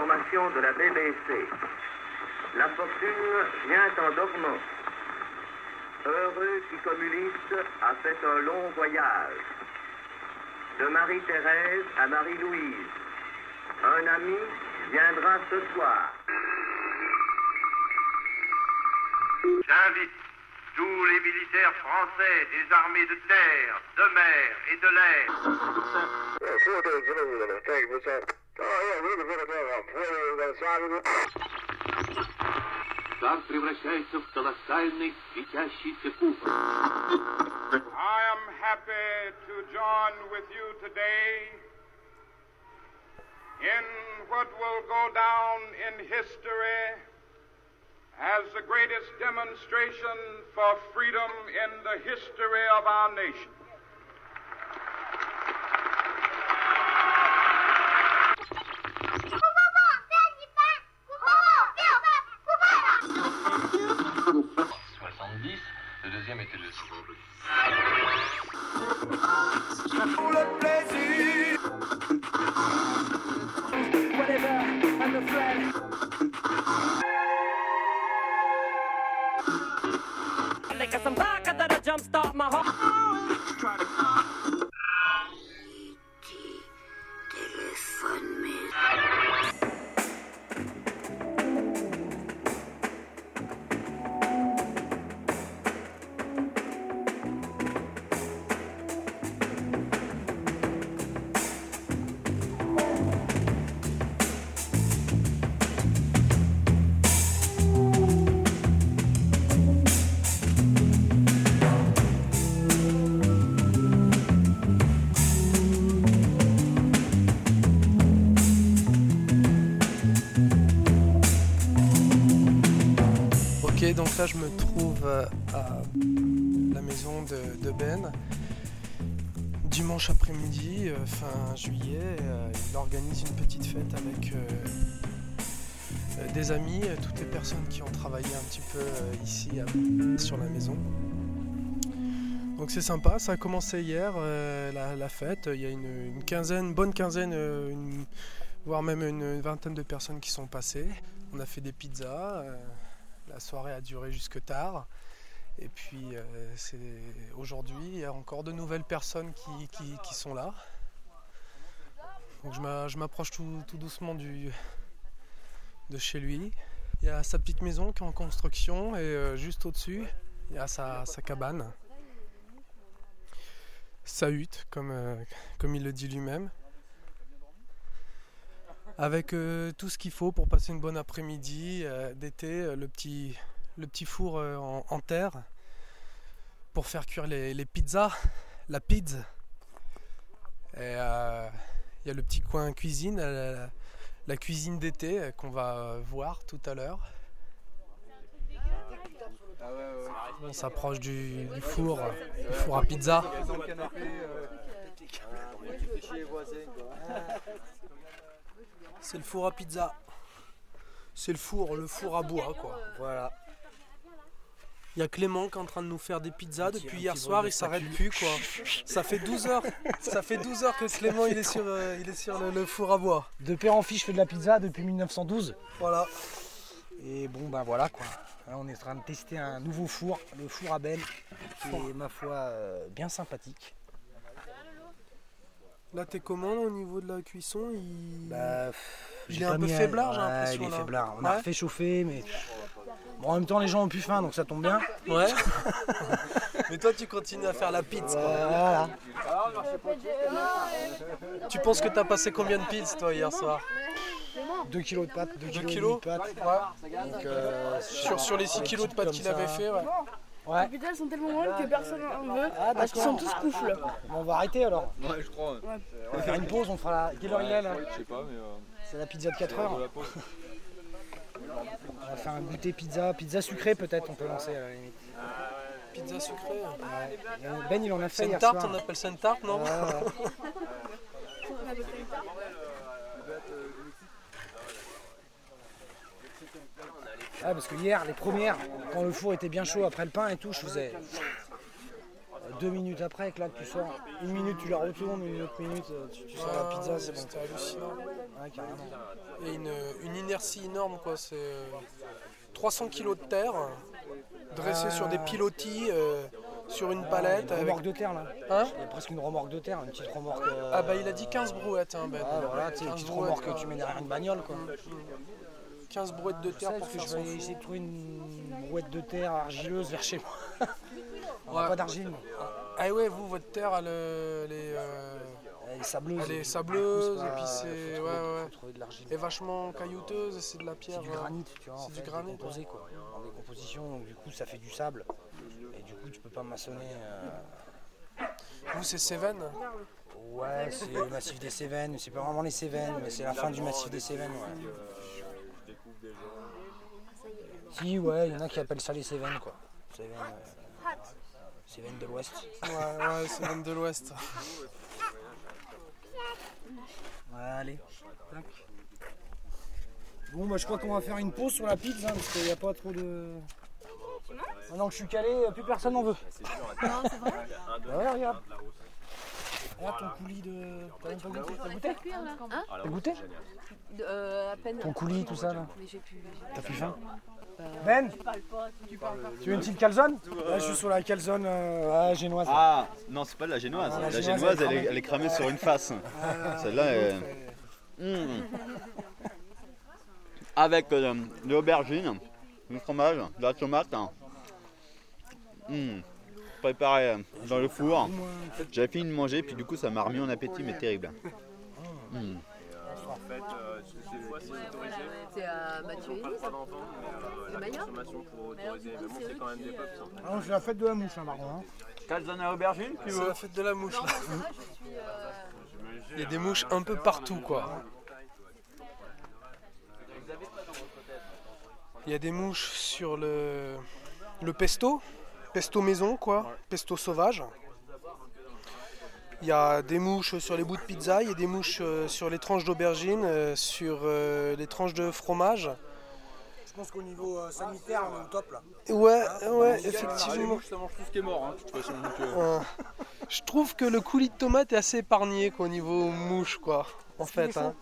de la BBC. La fortune vient en dormant. Heureux qui communiste a fait un long voyage. De Marie-Thérèse à Marie-Louise. Un ami viendra ce soir. J'invite tous les militaires français des armées de terre, de mer et de l'air. Шар превращается в колоссальный светящийся куб. I am happy to join with you today in what will go down in history as the greatest demonstration for freedom in the history of our nation. Je me trouve euh, à la maison de, Ben. Dimanche après-midi, euh, fin juillet, euh, il organise une petite fête avec des amis, toutes les personnes qui ont travaillé un petit peu ici sur la maison. Donc c'est sympa, ça a commencé hier, la, fête. Il y a une, une quinzaine, bonne quinzaine, une- voire même une vingtaine de personnes qui sont passées. On a fait des pizzas. La soirée a duré jusque tard. Et puis euh, aujourd'hui, il y a encore de nouvelles personnes qui, sont là. Je m'a- je m'approche tout, doucement de chez lui. Il y a sa petite maison qui est en construction et euh, juste au-dessus, il y a sa, cabane. Sa hutte, euh, comme il le dit lui-même. Avec euh, tout ce qu'il faut pour passer une bonne après-midi euh, d'été, euh, le, petit, le petit four euh, en, en terre pour faire cuire les, les pizzas, la pizza. Et euh, il y a le petit coin cuisine, la, la cuisine d'été euh, qu'on va euh, voir tout à l'heure. On s'approche du, du four, du four à pizza. C'est le four à pizza. C'est le four, le four à bois quoi. Voilà. Il y a Clément qui est en train de nous faire des pizzas depuis hier soir, il s'arrête plus quoi. Ça fait 12 heures. Ça fait 12 heures que Clément il est sur, euh, il est sur le, le four à bois. De père en fils, je fais de la pizza depuis 1912. Voilà. Et bon, ben voilà quoi. Là, on est en train de tester un nouveau four, le four à Ben, qui est ma foi euh, bien sympathique. Là t'es comment là, au niveau de la cuisson il... Bah, Il est un peu faiblard, j'ai l'impression, Il est là. faiblard. On a refait chauffer, mais. Bon, en même temps, les gens ont plus faim, donc ça tombe bien. Ouais. Mais toi tu continues à faire la pizza. Voilà. Tu penses que t'as passé combien de pizzas toi hier soir? 2 kilos de pâtes, 2 2 kilos, kilos de pâtes. Ouais. Donc, euh, Sur, sur les 6 des kilos de pâtes qu'il ça. avait fait, ouais. Ouais. Les pizzas elles sont tellement molles que personne en veut Ah, parce qu'ils sont tous coufles. Bon, on va arrêter alors. Ouais, je crois. On va faire une pause, on fera la. Quelle heure il est là Je sais pas, mais. euh, C'est la pizza de 4 de heures. On va faire un goûter pizza, pizza sucrée peut-être, on peut lancer à la limite. Pizza sucrée. Ben il en a C'est fait une hier tarte, soir. on appelle ça une tarte, non Ouais, ouais. Ah, parce que hier, les premières, quand le four était bien chaud après le pain et tout, je faisais deux minutes après, que là tu sors, une minute tu la retournes, une autre minute euh, tu, tu sors la pizza, c'est bon. C'était hallucinant. Ouais, carrément. Et une, une inertie énorme, quoi. C'est euh, 300 kg de terre dressée sur des pilotis euh, sur une palette. Une Avec... remorque de terre là. Hein Il y a presque une remorque de terre, une petite remorque. euh, Ah bah il a dit 15 brouettes, hein, Ben. ah, voilà, une 15 petite remorque tu mets derrière une bagnole quoi. 15 brouettes de terre pour parce que faire je vais essayer de trouver une brouette de terre argileuse vers chez moi. On Ouais. pas d'argile. Ah ouais, vous, votre terre, elle, euh, elle est, euh, Elle est sableuse. elle est sableuse, et puis c'est ouais, ouais, l'argile. et vachement caillouteuse, c'est de la pierre. C'est du granit, tu vois. C'est du fait, granit, décomposé, quoi. En décomposition, donc du coup ça fait du sable. Et du coup tu peux pas maçonner. euh, Vous, c'est Cévennes Ouais, c'est le massif des Cévennes. C'est pas vraiment les Cévennes, mais c'est la fin du massif des Cévennes, ouais. Si, ouais, il y en a qui appellent ça les Cévennes, quoi. Cévennes, euh, Cévennes de l'Ouest. Ouais, ouais, Cévennes de l'Ouest. Allez, tac. Bon, bah je crois qu'on va faire une pause sur la pizza, hein, parce qu'il n'y a pas trop de... Maintenant que je suis calé, plus personne n'en veut. Non, c'est vrai. Bah ouais, regarde. Regarde ton coulis de... T'as même pas goûté T'as goûté Cuire là. Hein T'as goûté Euh, à peine. Ton coulis, tout ça, là Mais j'ai plus. T'as plus faim Ben Tu veux une petite calzone Là, je suis sur la calzone euh, ah, génoise. Ah, non, c'est pas de la génoise. Ah, la la génoise, génoise, elle est elle est, cramée. est sur une face. Ah, Celle-là, elle- Mmh. Avec euh, de l'aubergine, du fromage, de la tomate. Mmh. Préparé euh, dans le four. J'avais fini de manger, puis du coup, ça m'a remis en appétit, mais terrible. Mmh. C'est à Mathieu Le Maya Ah non, c'est la fête de la mouche, hein, Marron. Hein. Calzone à aubergine, tu C'est la fête de la mouche. là. Il y a des mouches un peu partout, quoi. Il y a des mouches sur le, le pesto, pesto maison, quoi, pesto sauvage. Il y a des mouches sur les bouts de pizza, il y a des mouches euh, sur les tranches d'aubergine, euh, sur euh, les tranches de fromage. Je pense qu'au niveau euh, sanitaire, on est au top là. Ouais, ouais, effectivement. ça mange tout ce qui est mort, hein, de toute façon. donc, euh, Euh, je trouve que le coulis de tomate est assez épargné quoi, au niveau mouche quoi. En fait, hein,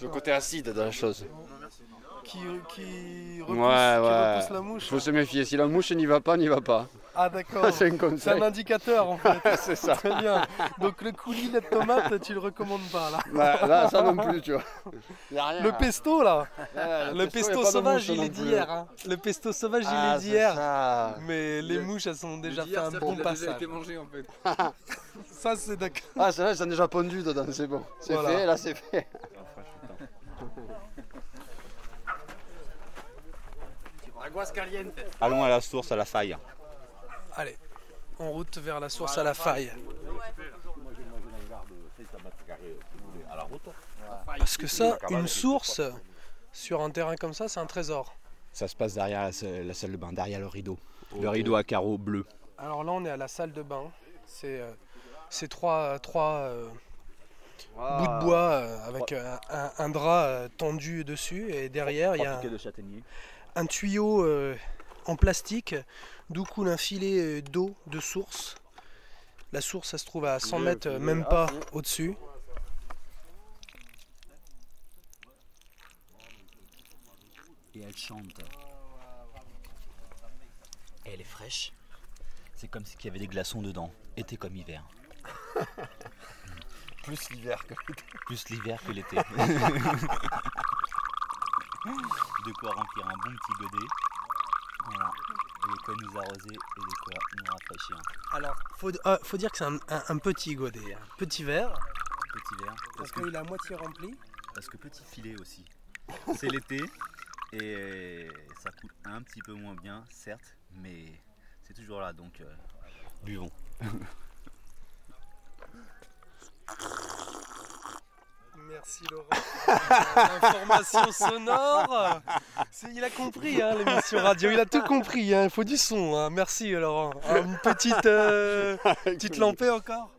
le côté acide de la chose. qui, qui, repousse, Ouais, qui ouais. repousse la mouche. Faut se méfier. Si la mouche n'y va pas, n'y va pas. Ah d'accord. C'est un C'est conseil. un indicateur en fait. C'est ça. Très bien. Donc le coulis de tomate, tu le recommandes pas là. Bah, là, ça non plus, tu vois. Y a rien. Le pesto là, Ouais, le pesto sauvage il non est d'hier. hein. Le pesto sauvage il Ah, est d'hier. Mais les mouches elles ont déjà fait un bon passage. mangé en fait. Ça c'est d'accord. Ah, c'est vrai, ils sont déjà pondus dedans, c'est bon. C'est Voilà. fait, là, c'est fait. Allons à la source, à la faille. Allez, en route vers la source à la faille. Parce que ça, une source sur un terrain comme ça, c'est un trésor. Ça se passe derrière la salle, la salle de bain, derrière le rideau. Le rideau à carreaux bleus. Alors là, on est à la salle de bain. C'est euh, trois, trois euh, bouts de bois euh, avec euh, un, un drap euh, tendu dessus. Et derrière, il y a un, de châtaignier. un tuyau euh, en plastique d'où coule un filet euh, d'eau de source. La source, ça se trouve à 100 mètres, même pas au-dessus. et elle chante. Et elle est fraîche. C'est comme s'il y avait des glaçons dedans, été comme hiver. Plus l'hiver que Plus l'hiver que l'été. de quoi remplir un bon petit godet. Voilà. Quoi nous arroser et de quoi nous rafraîchir. Alors, faut, ah, faut dire que c'est un, un- un petit godet, un petit verre, Petit verre. parce qu'il est à moitié rempli. parce que petit filet aussi. C'est l'été et ça coule un petit peu moins bien, certes, mais c'est toujours là donc euh, buvons. Merci Laurent. L'information sonore. Il a compris hein, l'émission radio, il a tout compris. hein, Il faut du son. hein. Merci Laurent. Ah, Une petite, euh, petite lampée encore.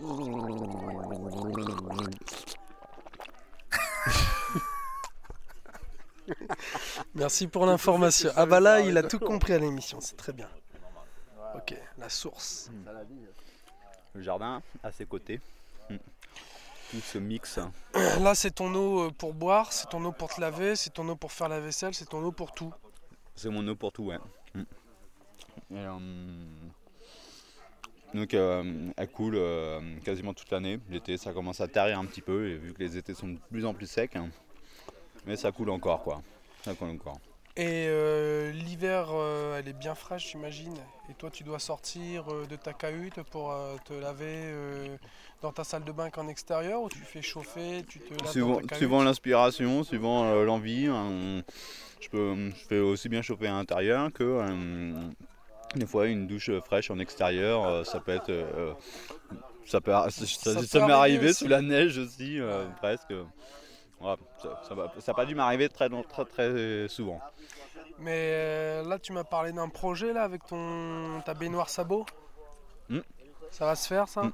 Merci pour l'information. Ah bah là, il a tout compris à l'émission, c'est très bien. Ok, la source. Le jardin à ses côtés. Tout ce mix. Là, c'est ton eau euh, pour boire, c'est ton eau pour te laver, c'est ton eau pour faire la vaisselle, c'est ton eau pour tout. C'est mon eau pour tout, ouais. Mm. Et, euh, donc euh, elle coule euh, quasiment toute l'année. L'été ça commence à tarir un petit peu et vu que les étés sont de plus en plus secs. hein. mais ça coule encore quoi. Ça coule encore. Et euh, l'hiver, euh, elle est bien fraîche, j'imagine. Et toi, tu dois sortir euh, de ta cahute pour te laver dans ta salle de bain qu'en extérieur ou tu fais chauffer, tu te laves Suivant, dans ta cahute suivant l'inspiration, suivant l'envie, hein, je, peux, je fais aussi bien chauffer à l'intérieur que des fois une douche fraîche en extérieur. ça peut être. ça peut, ça, m'est arrivé aussi. sous la neige aussi, presque. Voilà, ça n'a pas dû m'arriver très, très, très souvent. Mais euh, là, tu m'as parlé d'un projet là avec ton ta baignoire sabot. Hmm. Ça va se faire ça? Hmm.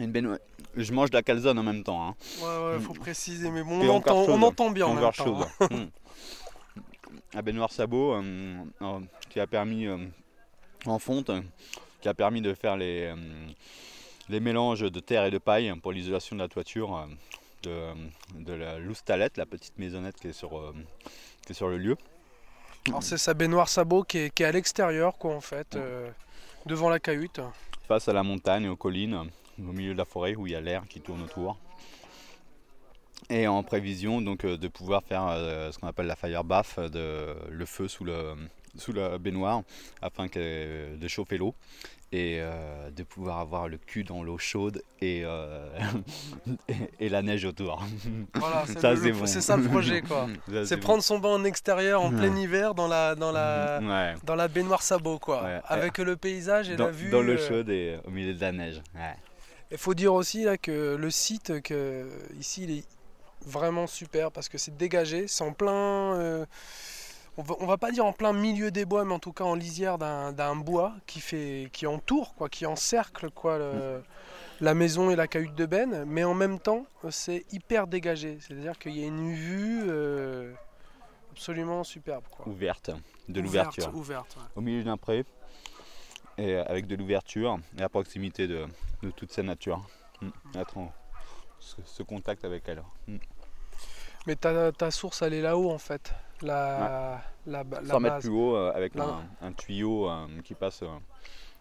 Une baignoire- Je mange de la calzone en même temps. hein. Ouais, ouais, faut préciser. Mais bon, on entend, on entend bien en même temps. hein. La baignoire sabot euh, euh, qui a permis euh, en fonte, qui a permis de faire les, les mélanges de terre et de paille pour l'isolation de la toiture de, de la loustalette, la petite maisonnette qui est sur, euh, qui est sur le lieu. Alors c'est sa baignoire sabot qui est, qui est à l'extérieur, quoi, en fait, euh, devant la cahute. face à la montagne, aux collines, au milieu de la forêt où il y a l'air qui tourne autour. Et en prévision donc euh, de pouvoir faire ce qu'on appelle la fire bath, de, le feu sous, le, sous la baignoire afin que, de chauffer l'eau et euh, de pouvoir avoir le cul dans l'eau chaude et, euh, et, et la neige autour. Voilà, c'est Ça, bon. ça le projet, quoi. C'est bon. prendre son bain en extérieur en plein hiver dans la, dans la, Ouais. dans la baignoire sabot, quoi. Ouais. Avec le paysage et dans, la vue. dans l'eau euh, chaude et au milieu de la neige. Il faut dire aussi là que le site que ici il est vraiment super parce que c'est dégagé, c'est en plein euh, on, va, on va pas dire en plein milieu des bois mais en tout cas en lisière d'un bois qui fait qui entoure quoi, qui encercle quoi le- la maison et la cahute de Ben, mais en même temps c'est hyper dégagé, c'est-à-dire qu'il y a une vue euh, absolument superbe quoi. Ouverte, de l'ouverture. ouverte, ouais. Au milieu d'un pré, et avec de l'ouverture et à proximité de, de toute cette nature. Mm. Ce, ce contact avec elle. Mm. Mais ta, ta source elle est là-haut en fait. La, la, ba- la 100 mètres base. plus haut euh, avec un, un tuyau euh, qui passe euh,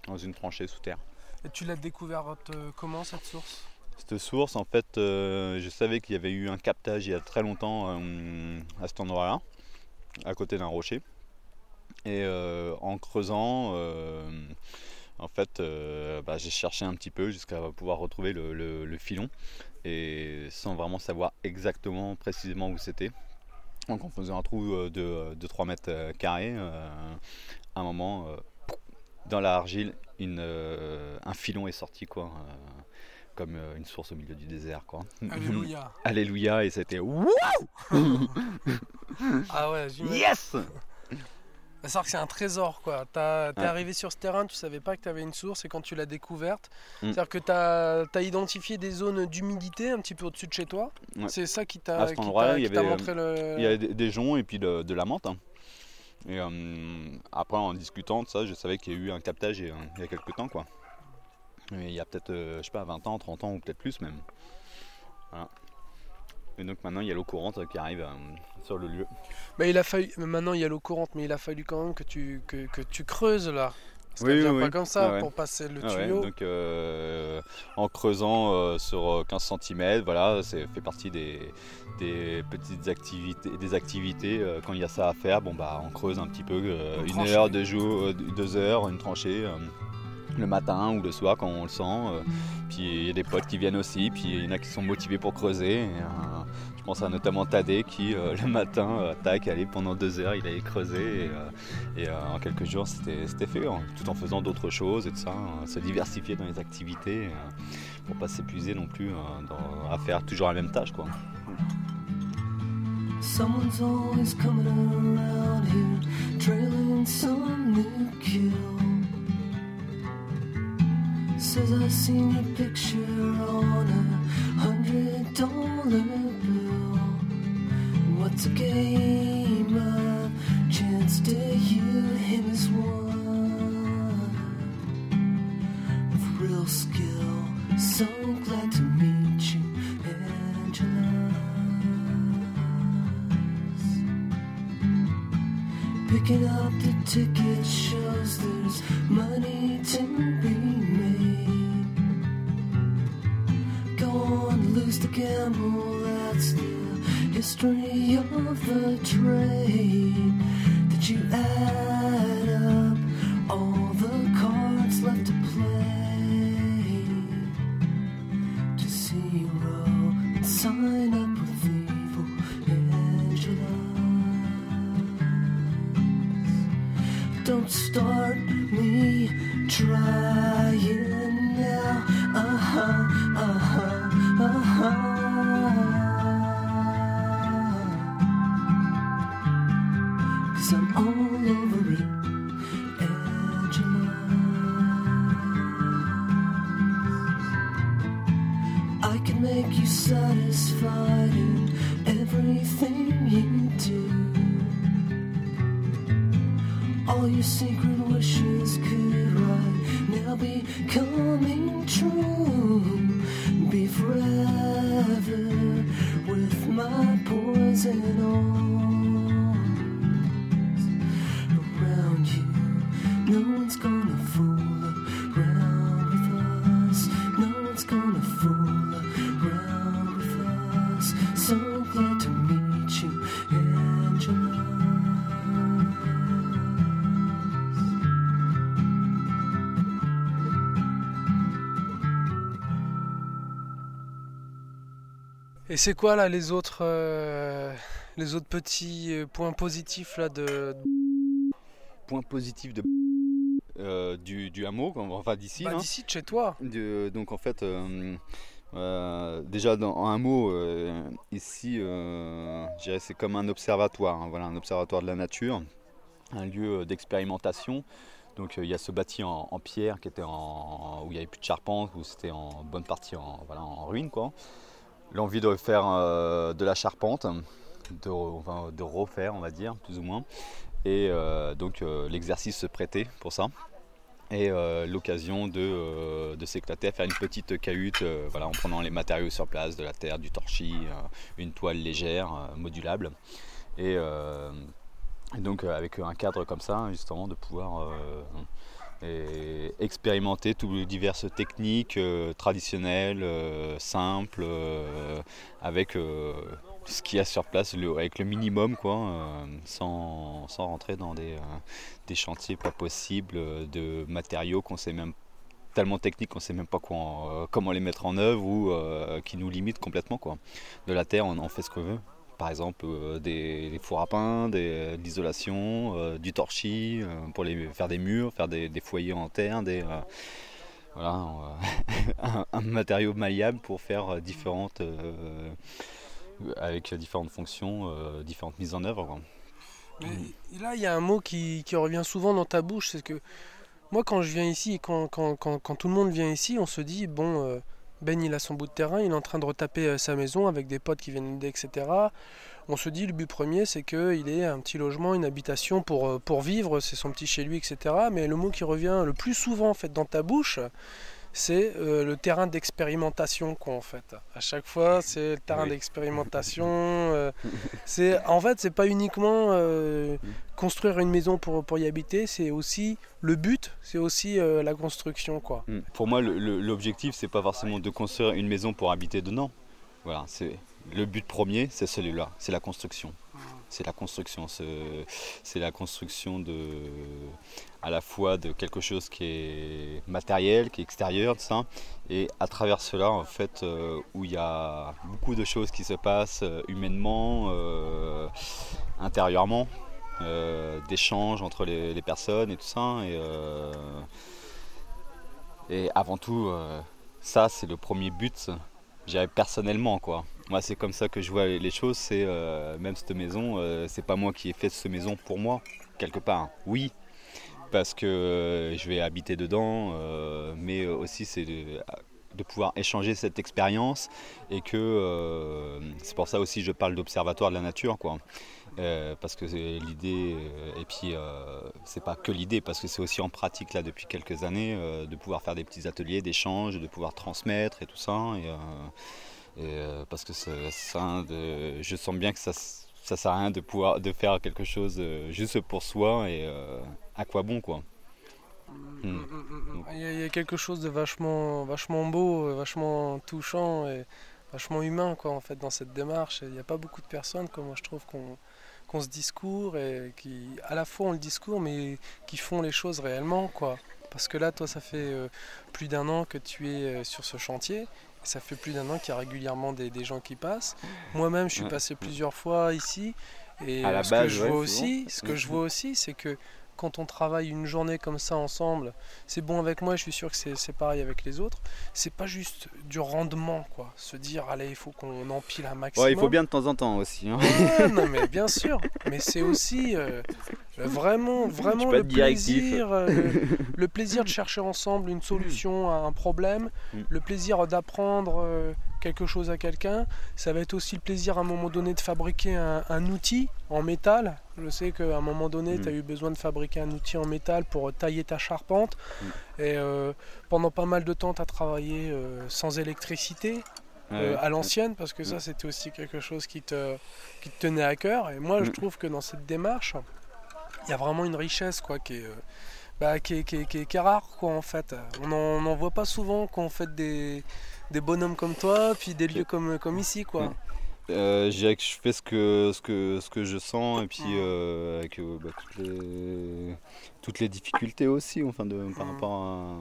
dans une tranchée sous terre. Et tu l'as découverte comment cette source? Cette source, en fait, je savais qu'il y avait eu un captage il y a très longtemps à cet endroit-là, à côté d'un rocher. Et en creusant, en fait, bah, j'ai cherché un petit peu jusqu'à pouvoir retrouver le, le- le filon, et sans vraiment savoir exactement précisément où c'était. Donc en faisant un trou euh, de, de 3 mètres euh, carrés, euh, à un moment, euh, dans la argile, une, euh, un filon est sorti quoi. euh, comme euh, une source au milieu du désert quoi. Alléluia. Alléluia et c'était wouh Ah ouais. Yes C'est que c'est un trésor quoi. T'es Ouais. arrivé sur ce terrain, tu savais pas que tu avais une source et quand tu l'as découverte, Mm. c'est-à-dire que tu as, identifié des zones d'humidité un petit peu au-dessus de chez toi. Ouais. C'est ça qui t'a avait, montré le. il y avait des, joncs et puis de, de la menthe. hein. Et euh, après, en discutant de ça, je savais qu'il y a eu un captage il y a, il y a quelques temps quoi. Mais il y a peut-être, euh, je sais pas, 20 ans, 30 ans ou peut-être plus même. Voilà. Et donc maintenant, il y a l'eau courante qui arrive euh, sur le lieu. Mais il a fallu. Maintenant il y a l'eau courante, mais il a fallu quand même que tu, que, que tu creuses là. Parce Oui, vient oui, pas oui. comme ça Ah ouais. pour passer le Ah ouais, tuyau. donc euh, en creusant euh, sur 15 cm, voilà, c'est fait partie des, des petites activités, des activités euh, quand il y a ça à faire. Bon bah on creuse un petit peu, Une une heure, deux jours, deux heures, une tranchée. Le matin ou le soir quand on le sent. euh, puis il y a des potes qui viennent aussi, puis il y en a qui sont motivés pour creuser. euh, je pense à notamment Tadé qui euh, le matin, tac, allait pendant deux heures, il allait creuser et, en quelques jours c'était fait, hein, tout en faisant d'autres choses et tout ça, hein, se diversifier dans les activités pour pas s'épuiser non plus dans- à faire toujours la même tâche quoi. Says I seen your picture on a hundred dollar bill. What's a game of chance to you? Him is one with real skill. So glad to meet Et c'est quoi là les autres, euh, les autres petits euh, points positifs là de. Point positif de euh, du, du hameau, enfin d'ici. Bah, hein. d'ici de chez toi. De- donc en fait, euh, déjà dans en un mot, ici, je dirais c'est comme un observatoire, hein, voilà, un observatoire de la nature, un lieu d'expérimentation. Donc il y a ce bâti en, en pierre qui était en, où il n'y avait plus de charpente, où c'était en bonne partie en, voilà, en ruine. Quoi. L'envie de faire euh, de la charpente, de, refaire on va dire, plus ou moins. Et euh, donc euh, l'exercice se prêtait pour ça et l'occasion de, s'éclater à faire une petite cahute voilà, en prenant les matériaux sur place, de la terre, du torchis, une toile légère, modulable. Et, donc avec un cadre comme ça, justement, de pouvoir et expérimenter toutes les diverses techniques euh, traditionnelles, euh, simples, euh, avec ce qu'il y a sur place, avec le minimum, quoi, sans, sans rentrer dans des, des chantiers pas possibles, de matériaux qu'on sait même tellement techniques qu'on sait même pas quoi en- comment les mettre en œuvre ou qui nous limitent complètement quoi. De la terre on en fait ce qu'on veut. Par exemple euh, des, des fours à pain, des, de l'isolation, euh, du torchis euh, pour faire des murs, faire des, foyers en terre, des, euh, voilà, euh, un, matériau malléable pour faire euh, différentes euh, avec différentes fonctions, euh, différentes mises en œuvre. là, il y a un mot qui, revient souvent dans ta bouche, c'est que moi, quand je viens ici quand, quand, tout le monde vient ici, on se dit, bon, euh, Ben, il a son bout de terrain, il est en train de retaper euh, sa maison avec des potes qui viennent l'aider, etc. On se dit, le but premier, c'est qu'il ait un petit logement, une habitation pour, euh, pour vivre, c'est son petit chez lui, etc. Mais le mot qui revient le plus souvent, en fait, dans ta bouche, c'est euh, le terrain d'expérimentation quoi en fait. À chaque fois, c'est le terrain Oui. d'expérimentation. euh, c'est en fait, c'est pas uniquement euh, construire une maison pour, pour y habiter, c'est aussi le but, c'est aussi la construction quoi. Mm. Pour moi, l'objectif, c'est pas forcément de construire une maison pour habiter dedans. Voilà, c'est le but premier, c'est celui-là, c'est la construction. C'est la construction, c'est la construction de, à la fois de quelque chose qui est matériel, qui est extérieur, ça, et à travers cela, en fait, euh, où il y a beaucoup de choses qui se passent euh, humainement, euh, intérieurement, d'échanges entre les, personnes et tout ça. Et, avant tout, ça, c'est le premier but, je dirais personnellement, quoi. Moi, c'est comme ça que je vois les choses. C'est euh, même cette maison, euh, c'est pas moi qui ai fait cette maison pour moi, quelque part. Oui, parce que euh, je vais habiter dedans, mais aussi c'est de, pouvoir échanger cette expérience et que c'est pour ça aussi je parle d'observatoire de la nature, quoi. Euh, parce que c'est l'idée, euh, et puis euh, c'est pas que l'idée, parce que c'est aussi en pratique là depuis quelques années euh, de pouvoir faire des petits ateliers d'échange, de pouvoir transmettre et tout ça. Et, euh, et, euh, parce que ça, je sens bien que ça, ça sert à rien de pouvoir de faire quelque chose euh, juste pour soi et euh, à quoi bon quoi. Hmm. Il y, a, il y a quelque chose de vachement, vachement beau, euh, vachement touchant et vachement humain quoi en fait dans cette démarche. Il n'y a pas beaucoup de personnes, comme moi je trouve, qu'on qu'on se discours et qui à la fois ont le discours mais qui font les choses réellement quoi. Parce que là toi ça fait euh, plus d'un an que tu es euh, sur ce chantier. Et ça fait plus d'un an qu'il y a régulièrement des, des gens qui passent. Moi-même, je suis Ouais. passé plusieurs fois ici. Et À la ce base, que je vois aussi, ce que je vois aussi, c'est que quand on travaille une journée comme ça ensemble, c'est bon avec moi, je suis sûr que c'est pareil avec les autres. C'est pas juste du rendement, quoi. Se dire, allez, il faut qu'on empile un maximum. Ouais, il faut bien de temps en temps aussi. hein. Ouais, non, mais bien sûr. Mais c'est aussi euh, vraiment, vraiment le plaisir, euh, le, le plaisir de chercher ensemble une solution à un problème, Mm. le plaisir d'apprendre euh, quelque chose à quelqu'un. Ça va être aussi le plaisir à un moment donné de fabriquer un, un outil en métal. Je sais qu'à un moment donné, Mm. tu as eu besoin de fabriquer un outil en métal pour tailler ta charpente. Mm. Et euh, pendant pas mal de temps, tu as travaillé euh, sans électricité. Euh, ouais. à l'ancienne parce que ça Mm. c'était aussi quelque chose qui te, qui te tenait à cœur et moi je trouve que dans cette démarche il y a vraiment une richesse quoi qui est, euh, bah, qui est, qui est- qui est- qui est rare quoi en fait on n'en voit pas souvent quand on fait des, des bonhommes comme toi puis des lieux comme, comme ici quoi. Euh, je dirais que je fais ce que, ce que, ce que je sens et puis euh, avec euh, bah, toutes, les, toutes les difficultés aussi enfin de, par rapport à,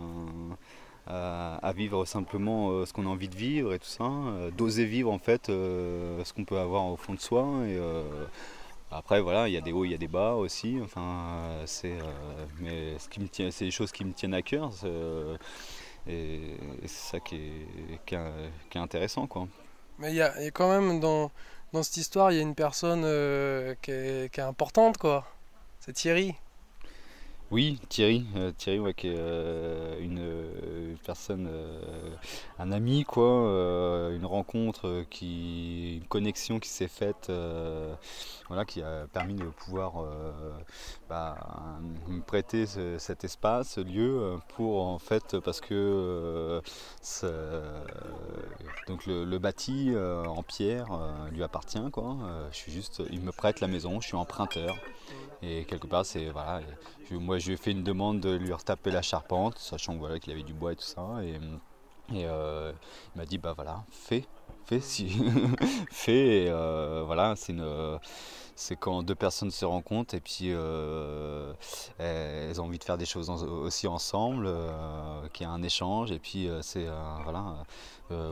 à- à vivre simplement ce qu'on a envie de vivre et tout ça, d'oser vivre en fait ce qu'on peut avoir au fond de soi et après voilà il y a des hauts il y a des bas aussi enfin c'est mais ce qui me tient c'est des choses qui me tiennent à cœur et, c'est ça qui est, qui est, intéressant quoi. mais il y a, il y a quand même dans, dans cette histoire il y a une personne euh, qui, est, qui est importante quoi c'est Thierry Oui, Thierry, euh, Thierry ouais, qui est euh, une, euh, une personne, un ami, quoi, une rencontre, qui, une connexion qui s'est faite, voilà, qui a permis de pouvoir bah, me prêter ce- cet espace, ce lieu, pour en fait, parce que donc le, bâti en pierre lui appartient, quoi. Je suis juste, il me prête la maison, je suis emprunteur. Et quelque part, c'est. Moi, je lui ai fait une demande de lui retaper la charpente, sachant voilà qu'il avait du bois et tout ça. Et, et, euh, il m'a dit bah voilà, fais, fais si, fais. Et, euh, voilà, c'est une, c'est quand deux personnes se rencontrent et puis euh, elles ont envie de faire des choses aussi ensemble, euh, qu'il y a un échange. Et puis euh, c'est euh, voilà.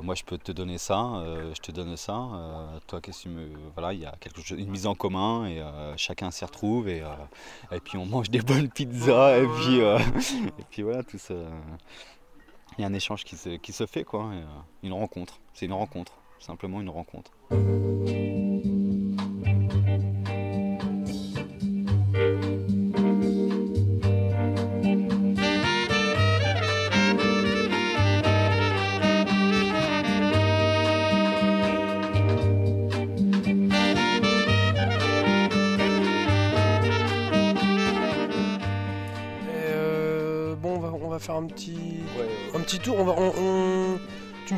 moi, je peux te donner ça, je te donne ça. toi, qu'est-ce que me. Voilà, il y a quelque chose, une mise en commun et chacun s'y retrouve et, et puis on mange des bonnes pizzas et puis, et puis voilà, tout ça. Il y a un échange qui se, qui se fait, quoi. une rencontre. C'est une rencontre, simplement une rencontre.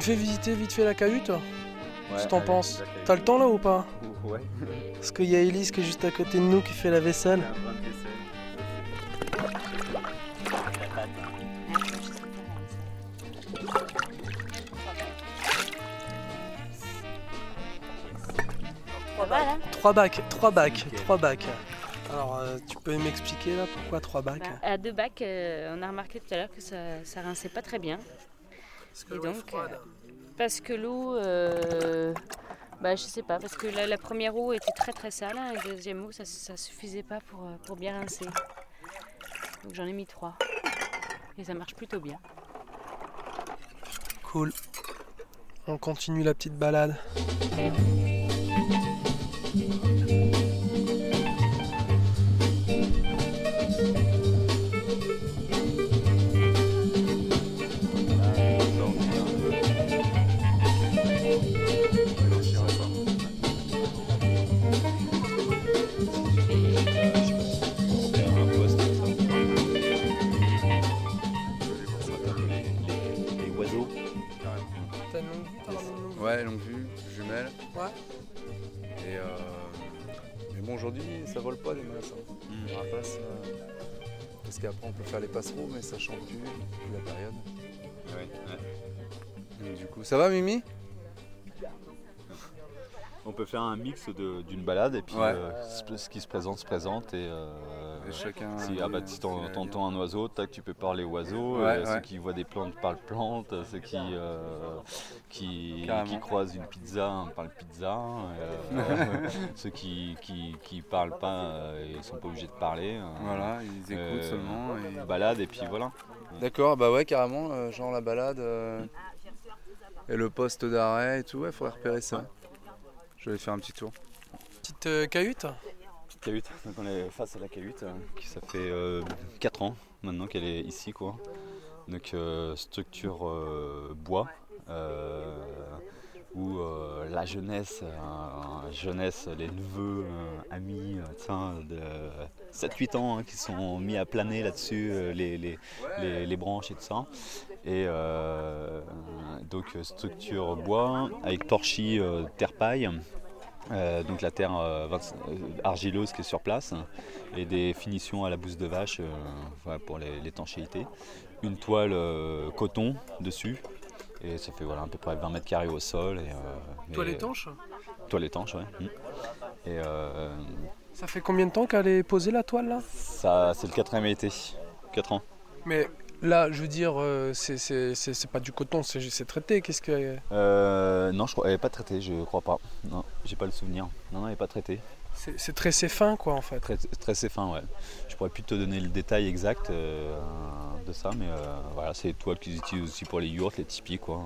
Me fais visiter vite fait la cahute Qu'est-ce que t'en penses. T'as le temps là ou pas Ouais. Parce qu'il y a Elise qui est juste à côté de nous qui fait la vaisselle. Là Trois bacs, trois bacs, trois bacs. Alors, euh, tu peux m'expliquer là pourquoi trois bacs Bah, À deux bacs, euh, on a remarqué tout à l'heure que ça, ça rinçait pas très bien. Et donc, euh, parce que l'eau, euh, bah, je sais pas, parce que la, la première eau était très très sale hein, et la deuxième eau, ça, ça suffisait pas pour, euh, pour bien rincer. Donc j'en ai mis trois. Et ça marche plutôt bien. Cool. On continue la petite balade. T'as une longue vue T'as une longue vue Ouais, longue vue, jumelle. Ouais. Et euh, Mais bon, aujourd'hui, ça vole pas des masses. Hein. Mm. Les rapaces, euh, parce qu'après, on peut faire les passereaux, mais ça chante plus, plus la période. Donc, du coup, ça va, Mimi? On peut faire un mix de- d'une balade et puis Ouais. euh, ce ce qui se présente se présente et, euh, Et chacun si, ah bah, si t'entends un oiseau, tac, tu peux parler oiseau. Ouais, euh, Ceux qui voient des plantes parlent plantes. Ceux qui, euh, qui, croisent une pizza hein, parlent pizza. euh, ceux qui, qui, qui parlent pas, ils sont pas obligés de parler. euh, Voilà, ils écoutent seulement et- Balade et puis voilà. D'accord, bah ouais, carrément, euh, genre la balade euh, et le poste d'arrêt et tout, ouais, faudrait repérer ça. Je vais faire un petit tour. Petite euh, cahute? Petite cahute, donc on est face à la cahute, euh, qui ça fait 4 ans maintenant qu'elle est ici quoi. Donc euh, structure euh, bois, euh, où euh, la jeunesse, euh, jeunesse, les neveux, euh, amis, euh, tiens, de 7-8 ans hein, qui sont mis à planer là-dessus, euh, les, les, branches et tout ça. Et euh, donc euh, structure bois avec torchis euh, terre paille. Euh, donc la terre euh, euh, argileuse qui est sur place et des finitions à la bouse de vache euh, voilà, pour l'étanchéité. Une toile euh, coton dessus et ça fait voilà, à peu près 20 mètres carrés au sol. Et, euh, Toile étanche Toile étanche, ouais. Mm. Et euh, Ça fait combien de temps qu'elle est posée la toile là? Ça, c'est le quatrième été, 4 ans. Mais là, je veux dire, euh, c'est- pas du coton, c'est traité. Qu'est-ce que. Euh, non, je crois, elle n'est pas traitée, je crois pas. Non, j'ai pas le souvenir. Non, non, elle n'est pas traitée. C'est tressé fin quoi en fait. Très, très fin, ouais. Je pourrais plus te donner le détail exact euh, de ça, mais euh, voilà, c'est les toiles qu'ils utilisent aussi pour les yurts, les tipis, quoi.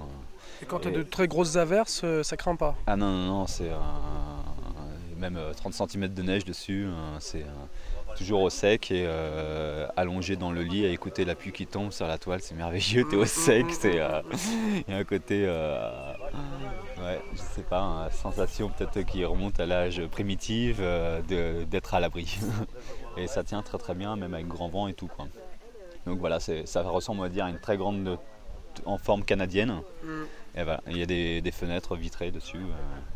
Et quand t'as Et- de très grosses averses, ça craint pas? Ah non, non, non, c'est même euh, 30 cm de neige dessus, c'est toujours au sec et euh, allongé dans le lit à écouter la pluie qui tombe sur la toile, c'est merveilleux, t'es au sec, c'est euh, il y a un côté, euh, ouais, je sais pas, une sensation peut-être qui remonte à l'âge primitif euh, d'être à l'abri. et ça tient très très bien, même avec grand vent et tout quoi. Donc voilà, ça ressemble on va dire à une très grande en forme canadienne. Mm. Et voilà, il y a des, des fenêtres vitrées dessus,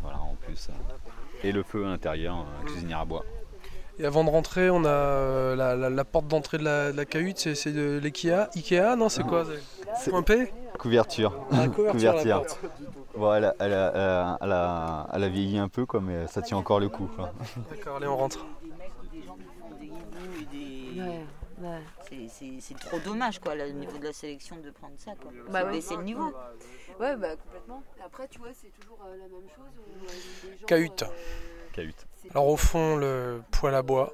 voilà, en plus. et le feu à l'intérieur, cuisinière à bois. Et avant de rentrer, on a euh, la, la- la porte d'entrée de la, de la cahute, c'est de l'IKEA. Ikea, non, c'est quoi c'est Point P Couverture. Ah, couverture, la porte. Bon, elle, a, elle a- elle a- elle a- elle a vieilli un peu, quoi, mais ça tient encore le coup. D'accord, allez, on rentre. Ouais, ouais. C'est- trop dommage, quoi, là, au niveau de la sélection, de prendre ça, quoi. Bah C'est ouais. baisser le niveau. Ouais, bah complètement. Après, tu vois, c'est toujours euh, la même chose. Euh, les gens, Cahute. Alors au fond, le poêle à bois,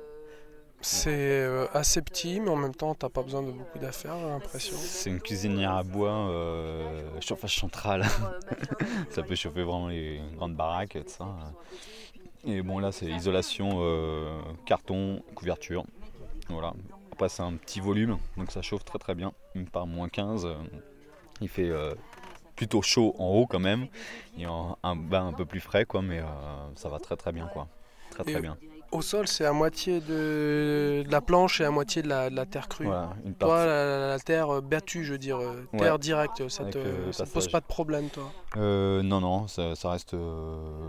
c'est euh, assez petit, mais en même temps, t'as pas besoin de beaucoup d'affaires, j'ai l'impression. C'est une cuisinière à bois, euh, chauffage central. ça peut chauffer vraiment les grandes baraques et tout ça. Et bon, là, c'est isolation, euh, carton, couverture. Voilà. Après, c'est un petit volume, donc ça chauffe très très bien. Même par moins 15, euh, il fait euh, plutôt chaud en haut quand même. Il y a un, un bain un peu plus frais, quoi, mais euh, ça va très très bien, quoi. Très très Et bien. Au sol, c'est à moitié de, de la planche et à moitié de la, de la terre crue. Voilà, une toi, la, terre euh, battue, je veux dire, euh, Ouais. terre directe, ça te, le ça te pose pas de problème, toi? Euh, non, non, ça, ça reste euh,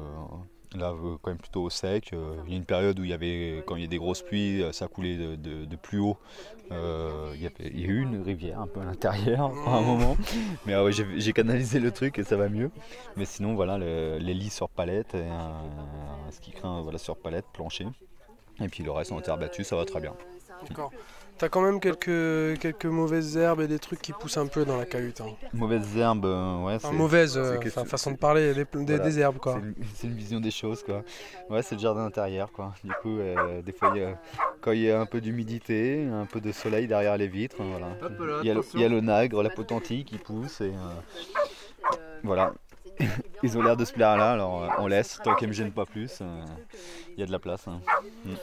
là euh, quand même plutôt au sec. Euh, il y a une période où il y avait, quand il y a des grosses pluies, euh, ça coulait de, plus haut. Il, y a eu une rivière un peu à l'intérieur à un moment, mais ah j'ai canalisé le truc et ça va mieux. Mais sinon, voilà, le- les lits sur palette, et un, ce qui craint voilà, sur palette, plancher. Et puis le reste en terre battue, ça va très bien. T'as quand même quelques, quelques mauvaises herbes et des trucs qui poussent un peu dans la cahute. hein. Mauvaises herbes, euh, ouais. Enfin, mauvaise, euh, façon de parler, des, des- Voilà. des herbes, quoi. C'est une- vision des choses, quoi. Ouais, c'est le jardin intérieur, quoi. Du coup, euh, des fois, il y a- quand il y a un peu d'humidité, un peu de soleil derrière les vitres, voilà. Il y a le, attention. il y a le nagre, la potentille qui pousse, et euh, voilà. Ils ont l'air de se plaire là, alors euh, on laisse, tant qu'ils me gênent pas plus, euh, il y a de la place. hein. Mm.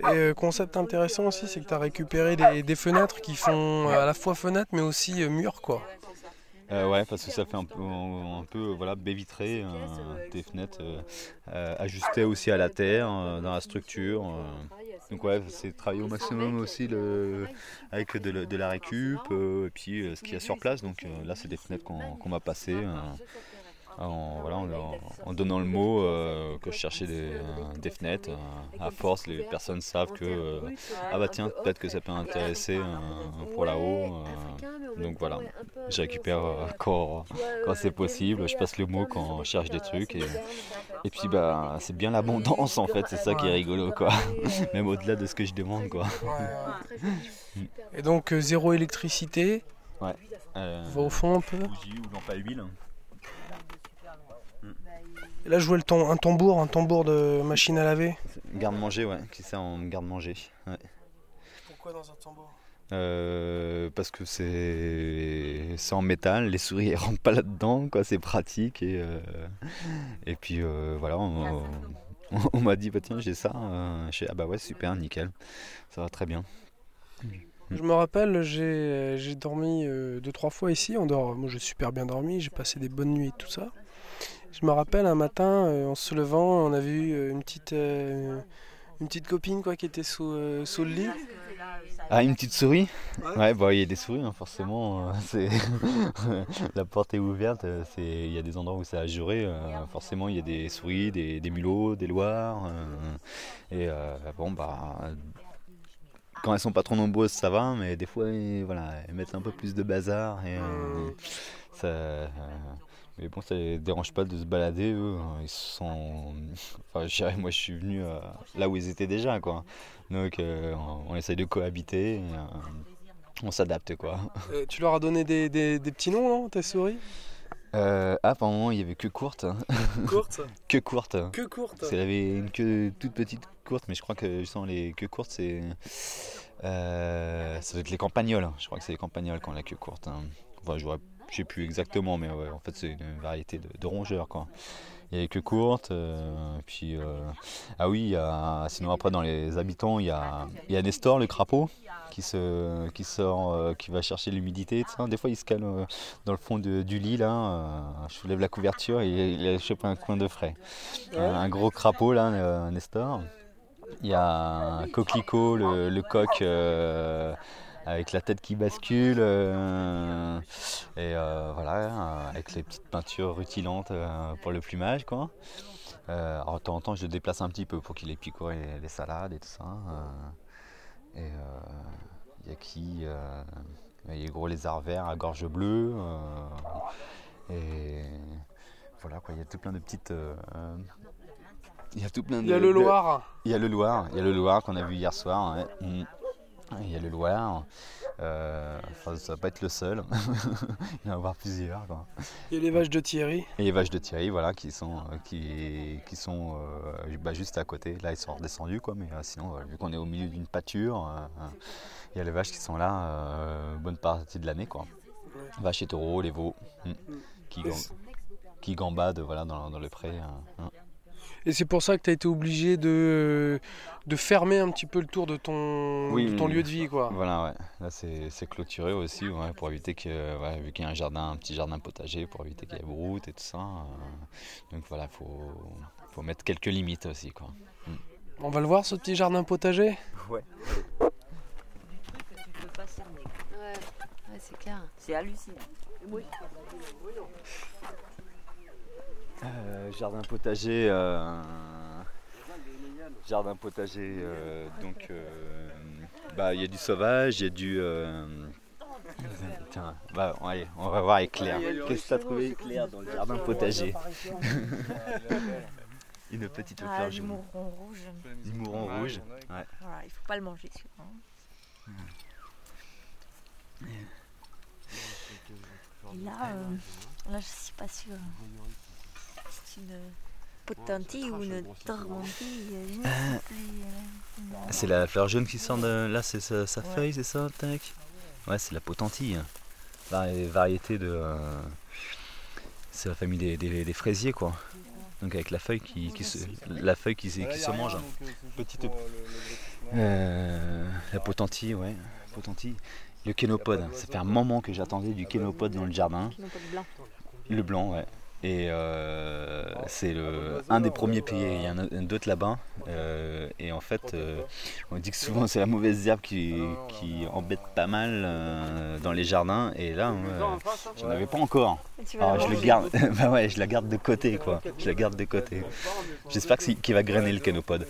Et euh, concept intéressant aussi, c'est que tu as récupéré des, fenêtres qui font euh, à la fois fenêtres mais aussi euh, murs, quoi. Ouais, parce que ça fait un peu, un voilà, des fenêtres euh, ajustées aussi à la terre, dans la structure. Donc ouais, c'est travailler au maximum aussi avec de, la- récup, et puis ce qu'il y a sur place. Donc là, c'est des fenêtres qu'on va passer. En, voilà, en, en- en donnant le mot euh, que je cherchais des, euh, des fenêtres. euh, à force, les personnes savent que euh, ah bah tiens, peut-être que ça peut intéresser euh, pour là-haut. euh, donc voilà, je récupère euh, quand, quand c'est possible, je passe le mot quand je cherche des trucs. Et, et puis bah c'est bien l'abondance en fait, c'est ça qui est rigolo quoi. Même au-delà de ce que je demande quoi. Et donc euh, zéro électricité. Ouais. Euh, Va au fond un peu. Bougie ou lampe à huile. Et là je vois le un tambour, un tambour de machine à laver. Garde-manger, ouais, qui sert en garde-manger. Ouais. Pourquoi dans un tambour? Euh, parce que c'est c'est en métal, les souris elles rentrent pas là-dedans, quoi, c'est pratique et euh, et puis euh, voilà, on, on- on m'a dit bah tiens j'ai ça, euh, je ah bah ouais super nickel, ça va très bien. Je me rappelle, j'ai j'ai dormi euh, deux trois fois ici. On dort, moi j'ai super bien dormi, j'ai passé des bonnes nuits et tout ça. Je me rappelle un matin, euh, en se levant, on a vu euh, une petite euh, une petite copine quoi qui était sous, euh, sous le lit. Ah une petite souris? Ouais. Ouais bah il y a des souris hein, forcément, c'est la porte est ouverte, c'est il y a des endroits où ça a juré, forcément il y a des souris, des, des mulots, des loirs et bon bah quand elles sont pas trop nombreuses ça va mais des fois voilà elles mettent un peu plus de bazar et euh, ça euh, mais bon ça les dérange pas de se balader eux hein, ils sont enfin je dirais moi je suis venu euh, là où ils étaient déjà quoi donc euh, on, essaye de cohabiter et, euh, on s'adapte quoi tu leur as donné des, des- des petits noms, non, tes souris? Euh, ah, par moment, il y avait que courte. Courte? Que courte. Que courte. Parce qu'elle avait une queue toute petite courte, mais je crois que justement les queues courtes, c'est. euh, ça doit être les campagnols. Je crois que c'est les campagnols qui ont la queue courte. hein. Enfin, j'aurais- je sais plus exactement, mais ouais, en fait, c'est une variété de, rongeurs, quoi. Il y a queues courtes, euh, puis. euh, ah oui, y a, sinon après, dans les habitants, il y a, y a Nestor, le crapaud, qui, se, qui sort, euh, qui va chercher l'humidité. Des fois, il se cale euh, dans le fond du lit, là. je soulève la couverture et il a chopé un coin de frais. Un, gros crapaud, là, Nestor. Il y a un coquelicot, le coq. Avec la tête qui bascule euh, et euh, voilà euh, avec les petites peintures rutilantes pour le plumage quoi. Alors, de temps en temps je le déplace un petit peu pour qu'il ait picoré les, les salades et tout ça et il y a qui il y a les gros lézards verts à gorge bleue et voilà quoi il y a tout plein de petites il y a tout plein de Il y a le Loir. il y a le Loir, il y a le Loir qu'on a vu hier soir. ouais. Mm. Il y a le Loir. Euh, enfin, ça va pas être le seul. Il va y en avoir plusieurs. quoi. Il y a les vaches de Thierry. Et les vaches de Thierry, voilà, qui sont, euh, qui, qui sont euh, bah, juste à côté. Là, ils sont redescendus, quoi. Mais euh, sinon, vu qu'on est au milieu d'une pâture, il y a les vaches qui sont là bonne partie de l'année, quoi. Vaches et taureaux, les veaux, mm, qui, Et gam- qui gambadent, voilà, dans, dans le pré. euh, hein. Et c'est pour ça que tu as été obligé de, de fermer un petit peu le tour de ton, de ton lieu de vie. quoi. Voilà, ouais. Là, c'est c'est clôturé aussi, ouais, pour éviter que, ouais, vu qu'il y a un jardin, un petit jardin potager, pour éviter qu'il y ait broute et tout ça. euh, donc voilà, faut, faut mettre quelques limites aussi, quoi. Mm. On va le voir ce petit jardin potager? Ouais. Tu peux pas cerner. Ouais, ouais c'est clair. C'est hallucinant. Euh, jardin potager. euh, Jardin potager, euh, donc euh, bah il y a du sauvage, il y a du. euh, Tiens, bah, allez, on va voir avec Claire. Qu'est-ce que tu as trouvé Claire dans le jardin potager Une petite Ah, fleur du jaune. mouron rouge. Du mouron rouge. Ouais. Voilà, il faut pas le manger celui-là. Et là, euh, là, je suis pas sûre. C'est une potentille ou une tormentille. euh, ne sais plus, euh, C'est la fleur jaune qui sort de là, c'est sa, sa Ouais. feuille, c'est ça Tac. Ouais, c'est la potentille. Vari- variété de. euh, c'est la famille des, des- des fraisiers, quoi. Donc avec la feuille qui, qui se, la feuille qui, se- qui se mange. Petite. Euh, la potentille, ouais. Potentille. Le kénopode. Ça fait un moment que j'attendais du kénopode dans le jardin. Kénopode blanc. Le blanc, ouais. Et euh, c'est le, un des premiers pays. Il y en a d'autres là-bas. Euh, et en fait, euh, on dit que souvent c'est la mauvaise herbe qui, qui embête pas mal euh, dans les jardins. Et là, moi, j'en avais pas encore. Tu vas la Alors, je le manger. garde. bah ouais, je la garde de côté, quoi. Je la garde de côté. J'espère qu'il va grainer le canopode.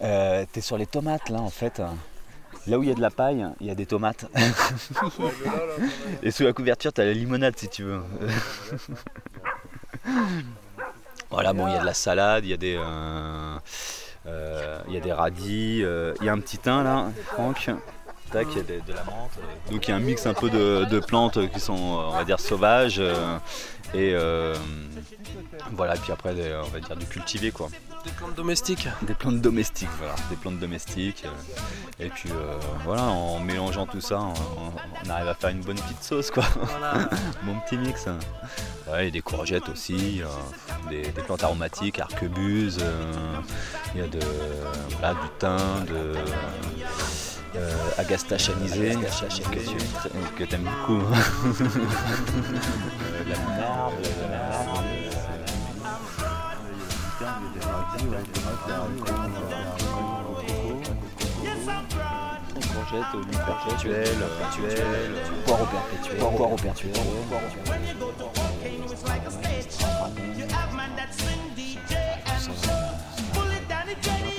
Euh, T'es sur les tomates là, en fait. Là où il y a de la paille, il y a des tomates. Et sous la couverture, t'as la limonade si tu veux. Voilà, bon, il y a de la salade, il y a des, euh, euh, il y a des radis, euh, il y a un petit thym là, Franck. Tac, il y a de, de la menthe. Donc il y a un mix un peu de, de plantes qui sont, on va dire, sauvages. euh, et euh, voilà, et puis après, des- on va dire du cultivé quoi. Des plantes domestiques. Des plantes domestiques, voilà, des plantes domestiques. euh, et puis euh, voilà, en mélangeant tout ça, on, on arrive à faire une bonne petite sauce, quoi. Voilà. bon petit mix. Ouais, et des courgettes aussi, euh, des, des plantes aromatiques, arquebuse, euh, il y a de, voilà, du thym, de euh, agastache anisée, que tu que aimes beaucoup. Euh, de la poireaux perpétuels.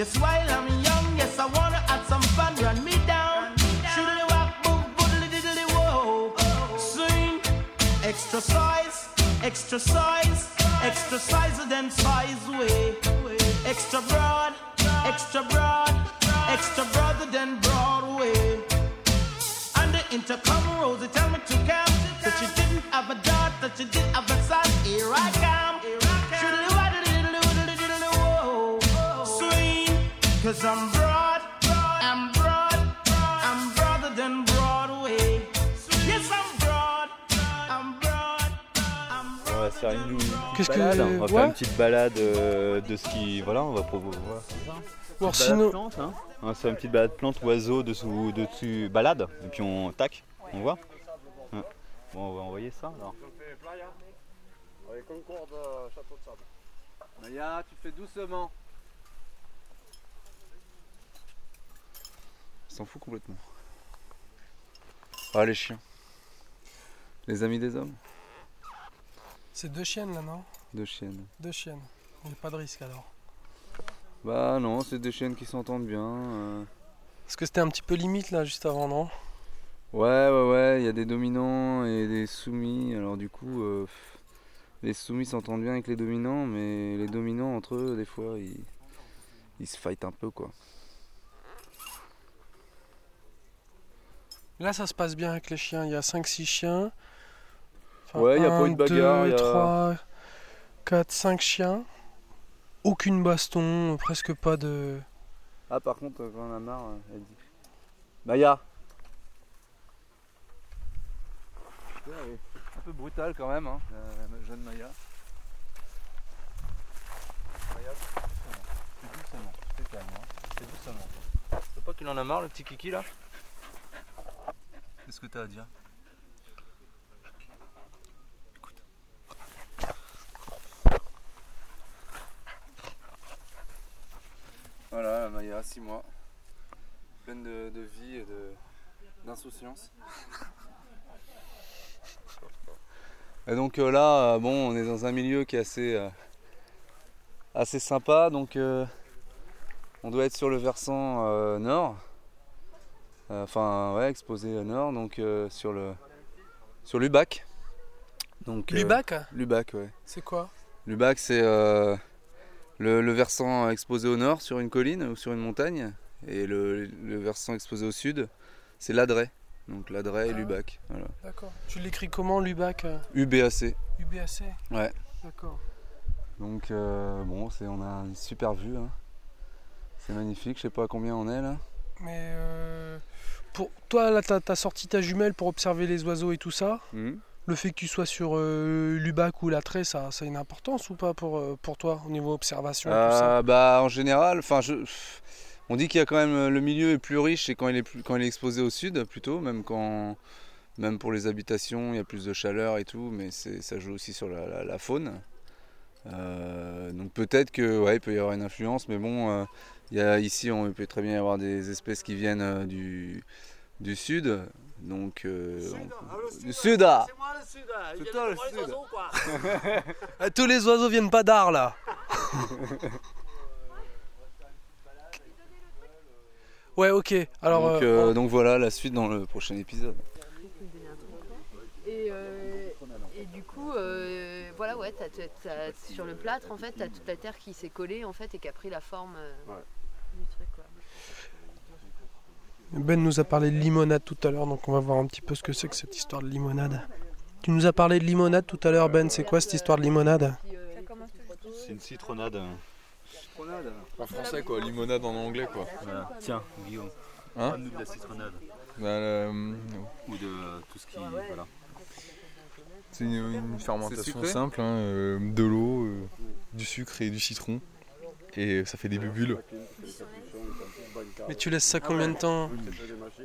Just while I'm young, yes, I wanna have some fun. Run me down. Shoodly walk, boom, boodly diddly whoa. Swing, extra size, extra size, extra size than size way. Extra broad, extra broad, extra broader than Broadway. And the intercom Qu'est-ce que- balade, on va faire une petite balade euh, de ce qui. Voilà, on va proposer. Voilà, c'est ça. Ou alors Balade sinon- plante, hein. On va faire une petite balade plante, oiseau, dessous, dessus, balade, et puis on tac, on voit. Ouais. Bon, on va envoyer ça alors. Avec Concorde, château de sable. Maya, tu fais doucement. Il s'en fout complètement. Ah les chiens. Les amis des hommes. C'est deux chiennes là, non? Deux chiennes. Deux chiennes. Il n'y a pas de risque alors. Bah non, c'est des chiennes qui s'entendent bien. euh. Parce que c'était un petit peu limite là juste avant, non? Ouais, ouais, ouais, il y a des dominants et des soumis. Alors du coup, euh, pff, les soumis s'entendent bien avec les dominants, mais les dominants entre eux, des fois, ils, ils se fightent un peu quoi. Là ça se passe bien avec les chiens. Il y a 5-6 chiens. Ouais, il y a pas eu de bagarre, il y a- 3, 4, 5 chiens. Aucune baston, presque pas de. Ah, par contre, quand on a marre, euh, elle dit Maya Ouais, elle est Un peu brutale quand même, hein, la jeune Maya. Maya, doucement, fais doucement, fais calme, hein, fais doucement. C'est pas qu'il en a marre le petit kiki là Qu'est-ce que t'as à dire? Voilà, Maya, 6 mois. Pleine de, de vie et de- d'insouciance. Et donc euh, là, euh, bon, on est dans un milieu qui est assez, euh, assez sympa. Donc on doit être sur le versant nord. Enfin, ouais, exposé au nord, donc sur le sur Lubac. Donc, Lubac Lubac, ouais. C'est quoi? Lubac, c'est euh, le, le versant exposé au nord sur une colline ou sur une montagne. Et le, le versant exposé au sud, c'est l'Adret. Donc l'Adret et Ah. Lubac. Voilà. D'accord. Tu l'écris comment Lubac euh UBAC. UBAC Ouais. D'accord. Donc euh, bon, c'est, on a une super vue. hein. C'est magnifique, je sais pas à combien on est là. Mais euh, pour toi, là, t'as, t'as sorti ta jumelle pour observer les oiseaux et tout ça. Mhm. Le fait que tu sois sur euh, Lubac ou Latré, ça, ça a une importance ou pas pour, euh, pour toi au niveau observation tout ça? Euh, bah, en général, enfin, je, on dit qu'il y a quand même le milieu est plus riche et quand il est exposé au sud plutôt, même quand, même pour les habitations, il y a plus de chaleur et tout, mais ça joue aussi sur la, la- la faune. Donc peut-être que ouais, il peut y avoir une influence, mais bon, il y a, ici on peut très bien y avoir des espèces qui viennent du sud, donc euh, on- du sud. C'est moi le sud. C'est Il toi, vient le pour les sud. oiseaux, quoi. Ah, Tous les oiseaux viennent pas d'Arles là Ouais, ok. Alors, donc, euh, euh, on- donc voilà la suite dans le prochain épisode. Et, euh, et du coup, euh, voilà, ouais, sur le plâtre, en fait, t'as toute la terre qui s'est collée, en fait, et qui a pris la forme euh, du truc, quoi. Ben nous a parlé de limonade tout à l'heure, donc on va voir un petit peu ce que c'est que cette histoire de limonade. Tu nous as parlé de limonade tout à l'heure, Ben. C'est quoi cette histoire de limonade? C'est une citronnade. En français quoi, limonade en anglais quoi. Voilà. Tiens, Guillaume, Hein? parle-nous de la citronnade. Bah, euh, Ou de euh, tout ce qui. Voilà. C'est une, fermentation simple, hein, euh, de l'eau, euh, du sucre et du citron. Et ça fait des bulles. Mais tu laisses ça combien de temps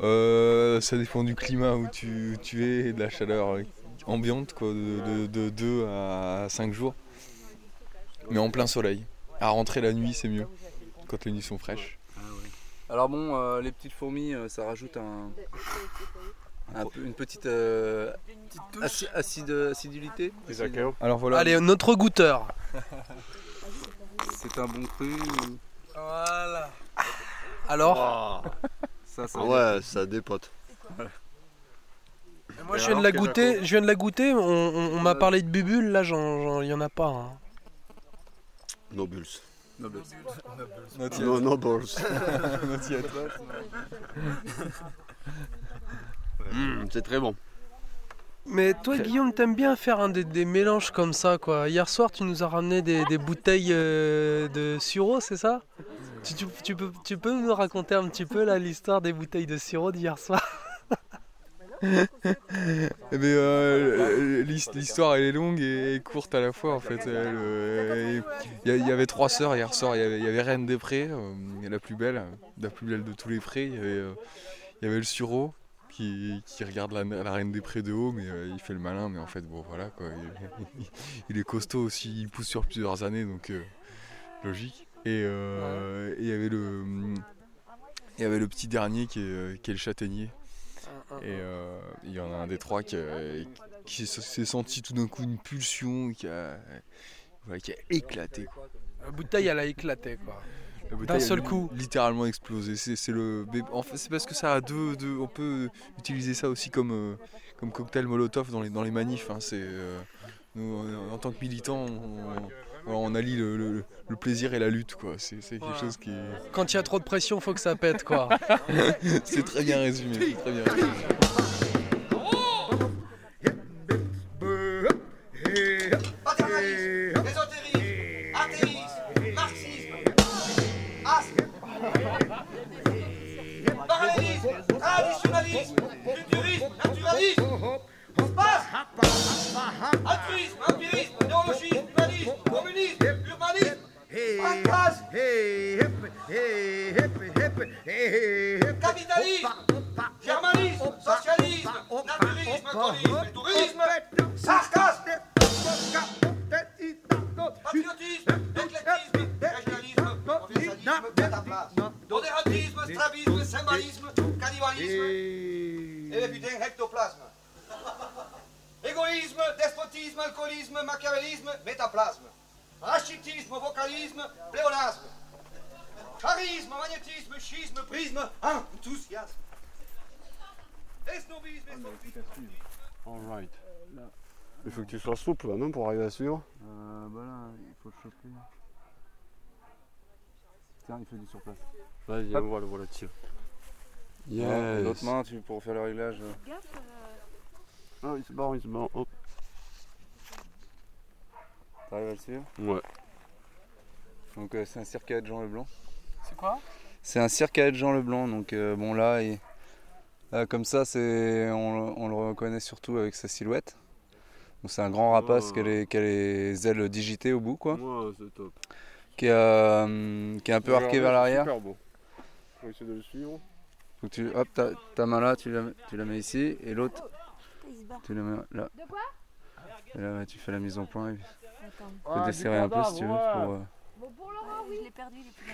Euh, ça dépend du climat où tu, tu es et de la chaleur ambiante quoi, de 2 à 5 jours. Mais en plein soleil. À rentrer la nuit c'est mieux, quand les nuits sont fraîches. Alors bon, euh, les petites fourmis, euh, ça rajoute un, une petite euh, aci- acide, acidulité. Alors voilà. Allez, notre goûteur. C'est un bon cru. Alors Ça, ça Ouais, ça dépote. Moi, je viens de la goûter. Je viens de la goûter. On, on- on m'a parlé de bubule. Là, il y en a pas. hein. Nobles. Nobles. Not yet. No, nobles. Not yet. Mm, c'est très bon. Mais toi, Guillaume, t'aimes bien faire hein, des, des mélanges comme ça, quoi. Hier soir, tu nous as ramené des, des bouteilles euh, de sirop, c'est ça? Tu, tu- tu peux, tu peux nous raconter un petit peu là l'histoire des bouteilles de sirop d'hier soir? Eh ben, euh, l'his- l'histoire elle est longue et courte à la fois en fait. Euh, Il y, avait trois sœurs hier soir. Il y avait, il y avait Reine des Prés, euh, la plus belle, la plus belle de tous les prés. Il y avait, il y avait le sureau qui, regarde la, Reine des Prés de haut, mais euh, il fait le malin. Mais en fait, bon voilà quoi. Il, est costaud aussi. Il pousse sur plusieurs années, donc euh, logique. Et euh, et il y avait le, y avait le petit dernier qui est, le châtaignier. Et il y en a un des trois qui, s'est senti tout d'un coup une pulsion qui a, éclaté. La bouteille, elle a éclaté, quoi. D'un seul coup. Littéralement explosé. C'est le, en fait, c'est parce que ça a deux, deux- On peut utiliser ça aussi comme, euh, comme cocktail Molotov dans les, dans les manifs. hein. C'est, euh, nous, en- en tant que militants, on, allie le, le- le plaisir et la lutte. quoi. C'est quelque Voilà. chose qui. Quand il y a trop de pression, faut que ça pète, quoi. c'est très bien résumé. c'est Très bien résumé. Naturalisme, space, altruisme, empirisme, néologisme, humanisme, communisme, urbanisme, fantasme, capitalisme, germanisme, socialisme, naturisme, alcoolisme, Il faut que tu sois souple là, non, pour arriver à suivre. Euh, bah là, il faut le choper. Tiens, il fait du sur place. Vas-y, on voit le voilà, tire. Ouais, Yes. L'autre main, tu, pour faire le réglage. Ah, il se barre, il se barre. Hop. T'arrives à le suivre? Ouais. Donc euh, c'est un cirque de Jean Leblanc. C'est quoi? C'est un cirque de Jean Leblanc. Donc euh, bon là, il- là, comme ça, c'est on le reconnaît surtout avec sa silhouette. Donc c'est un grand rapace qui a les, qui a les ailes digitées au bout quoi. Ouais, c'est top. Qui, est, euh, qui est un peu arqué vers l'arrière. Super beau. On va essayer de le suivre. Donc tu, hop, ta, ta main là, tu la, mets- tu la mets ici, et l'autre, tu la mets là. Et là, ouais, tu fais la mise en point. Et... Tu peux Ah, desserrer un peu si tu veux. Pour, euh, Bon, pour Laurent, oui. Je l'ai perdu, il est plus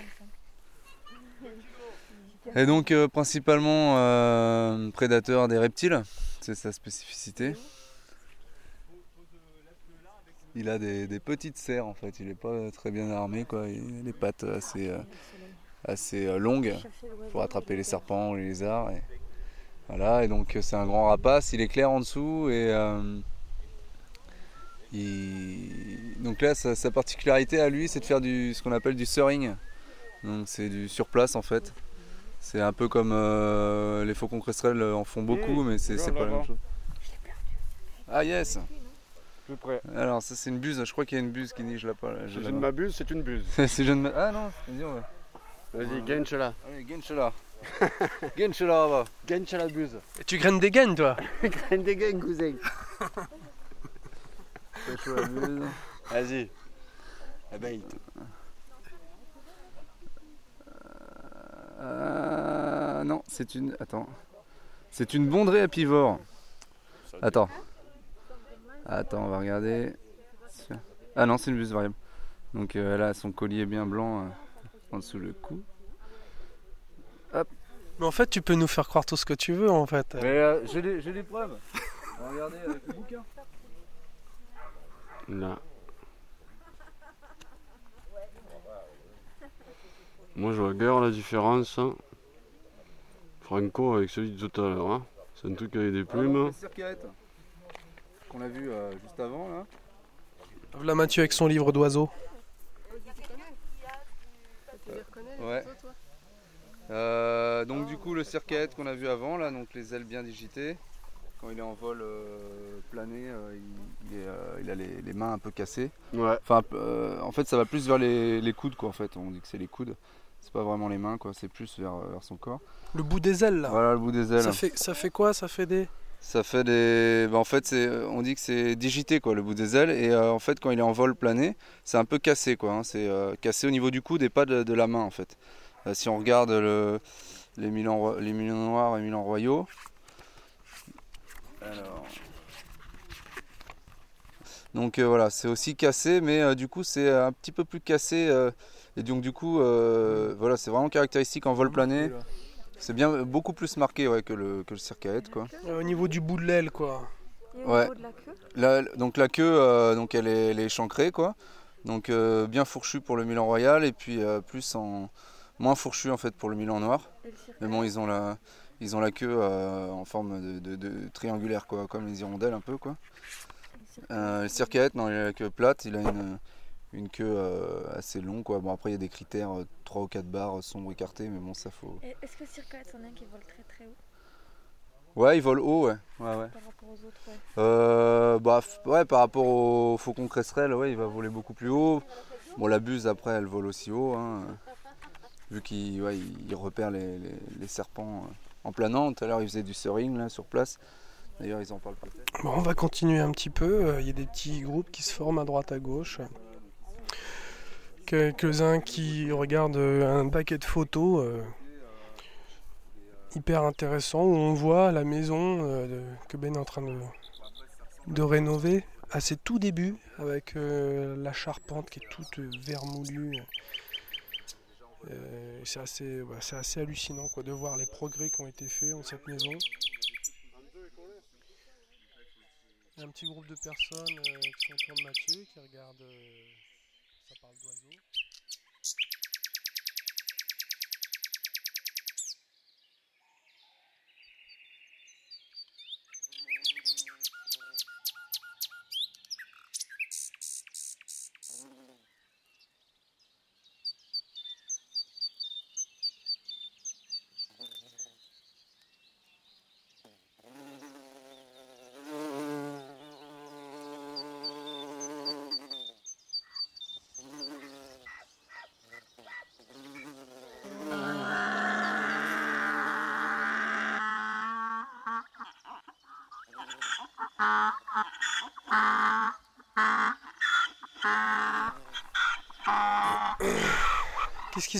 dans le Et donc, euh, principalement euh, prédateur des reptiles, c'est sa spécificité. Il a des, des petites serres en fait, il n'est pas très bien armé, quoi. Il a les pattes assez, euh, assez euh, longues pour attraper les serpents ou les lézards. Et, voilà, et donc c'est un grand rapace, il est clair en dessous et euh, il- donc là sa, sa particularité à lui c'est de faire du, ce qu'on appelle du soaring. Donc c'est du sur place en fait. C'est un peu comme euh, les faucons cresserelles en font beaucoup, mais c'est pas la même chose. Ah yes Plus près. Alors ça c'est une buse, je crois qu'il y a une buse qui niche là-bas. Là, Si je ne m'abuse, c'est une buse. si je ne Ah non, vas-y on va. Vas-y, Genchela. Allez, Genchela. Genchela là-bas. Genchela buse. Et tu graines des gaines, toi Graine des gaines, cousin. La. Vas-y. Eh ben, il- Euh, non, c'est une. Attends. C'est une bondrée apivore. Attends. Attends, on va regarder. Ah non, c'est une buse variable. Donc euh, elle a son collier bien blanc euh, en dessous le cou. Mais en fait, tu peux nous faire croire tout ce que tu veux, en fait. Mais euh, j'ai des, j'ai des preuves. Regardez avec le bouquin. Là. Moi, je vois guère la différence. hein. Franco avec celui de tout à l'heure. hein. C'est un truc avec des Ah non, plumes. Qu'on a vu euh, juste avant là. Là, Mathieu avec son livre d'oiseaux. Ouais. Euh, donc du coup le circaète qu'on a vu avant là, donc les ailes bien digitées. Quand il est en vol euh, plané, euh, il, il est, euh, il a les, les mains un peu cassées. Ouais. Enfin, euh, en fait, ça va plus vers les, les coudes quoi. En fait, on dit que c'est les coudes. C'est pas vraiment les mains quoi. C'est plus vers, vers son corps. Le bout des ailes, là. Voilà le bout des ailes. Ça fait, ça fait quoi? Ça fait des. Ça fait des. bah, en fait, c'est, on dit que c'est digité quoi, le bout des ailes. Et euh, en fait, quand il est en vol plané, c'est un peu cassé quoi. hein. C'est euh, cassé au niveau du coude et pas de, la main en fait. Euh, si on regarde le, les Milans noirs et Milans royaux. Alors. Donc euh, voilà, c'est aussi cassé, mais euh, du coup c'est un petit peu plus cassé. euh, et donc du coup, euh, voilà, c'est vraiment caractéristique en vol plané. C'est bien beaucoup plus marqué ouais, que le, que le circaète quoi. Euh, Au niveau du bout de l'aile, quoi. Ouais. La- donc la queue, euh, donc elle est, elle est échancrée quoi. Donc euh, bien fourchue pour le Milan Royal et puis euh, plus en moins fourchue en fait pour le Milan Noir. Mais bon ils ont la ils ont la queue euh, en forme de, de- de triangulaire quoi, comme les hirondelles un peu quoi. Le circaète non il a la queue plate, il a une, une queue euh, assez longue quoi. Bon après il y a des critères 3 ou 4 barres euh, sombres écartées mais bon ça faut. Est-ce que le circaète, c'en est un qui vole très très haut? Ouais il vole haut ouais. ouais, ouais. par rapport aux autres ouais. Euh, bah, ouais, par rapport au faucon cresserelle, ouais, il va voler beaucoup plus haut. Bon, la buse, après, elle vole aussi haut, hein, vu qu'il ouais, il il repère les, les- les serpents euh, en planant. Tout à l'heure, il faisait du soaring là, sur place. D'ailleurs, ils en parlent peut-être. Bon, on va continuer un petit peu. Euh, Il y a des petits groupes qui se forment à droite à gauche. Quelques-uns qui regardent euh, un paquet de photos euh, hyper intéressant où on voit la maison euh, que Ben est en train de, rénover à ses tout débuts avec la charpente qui est toute vermoulue. C'est assez, hallucinant quoi, de voir les progrès qui ont été faits dans cette maison. Un petit groupe de personnes qui sont autour de Mathieu, qui regardent. Parle d'oiseaux.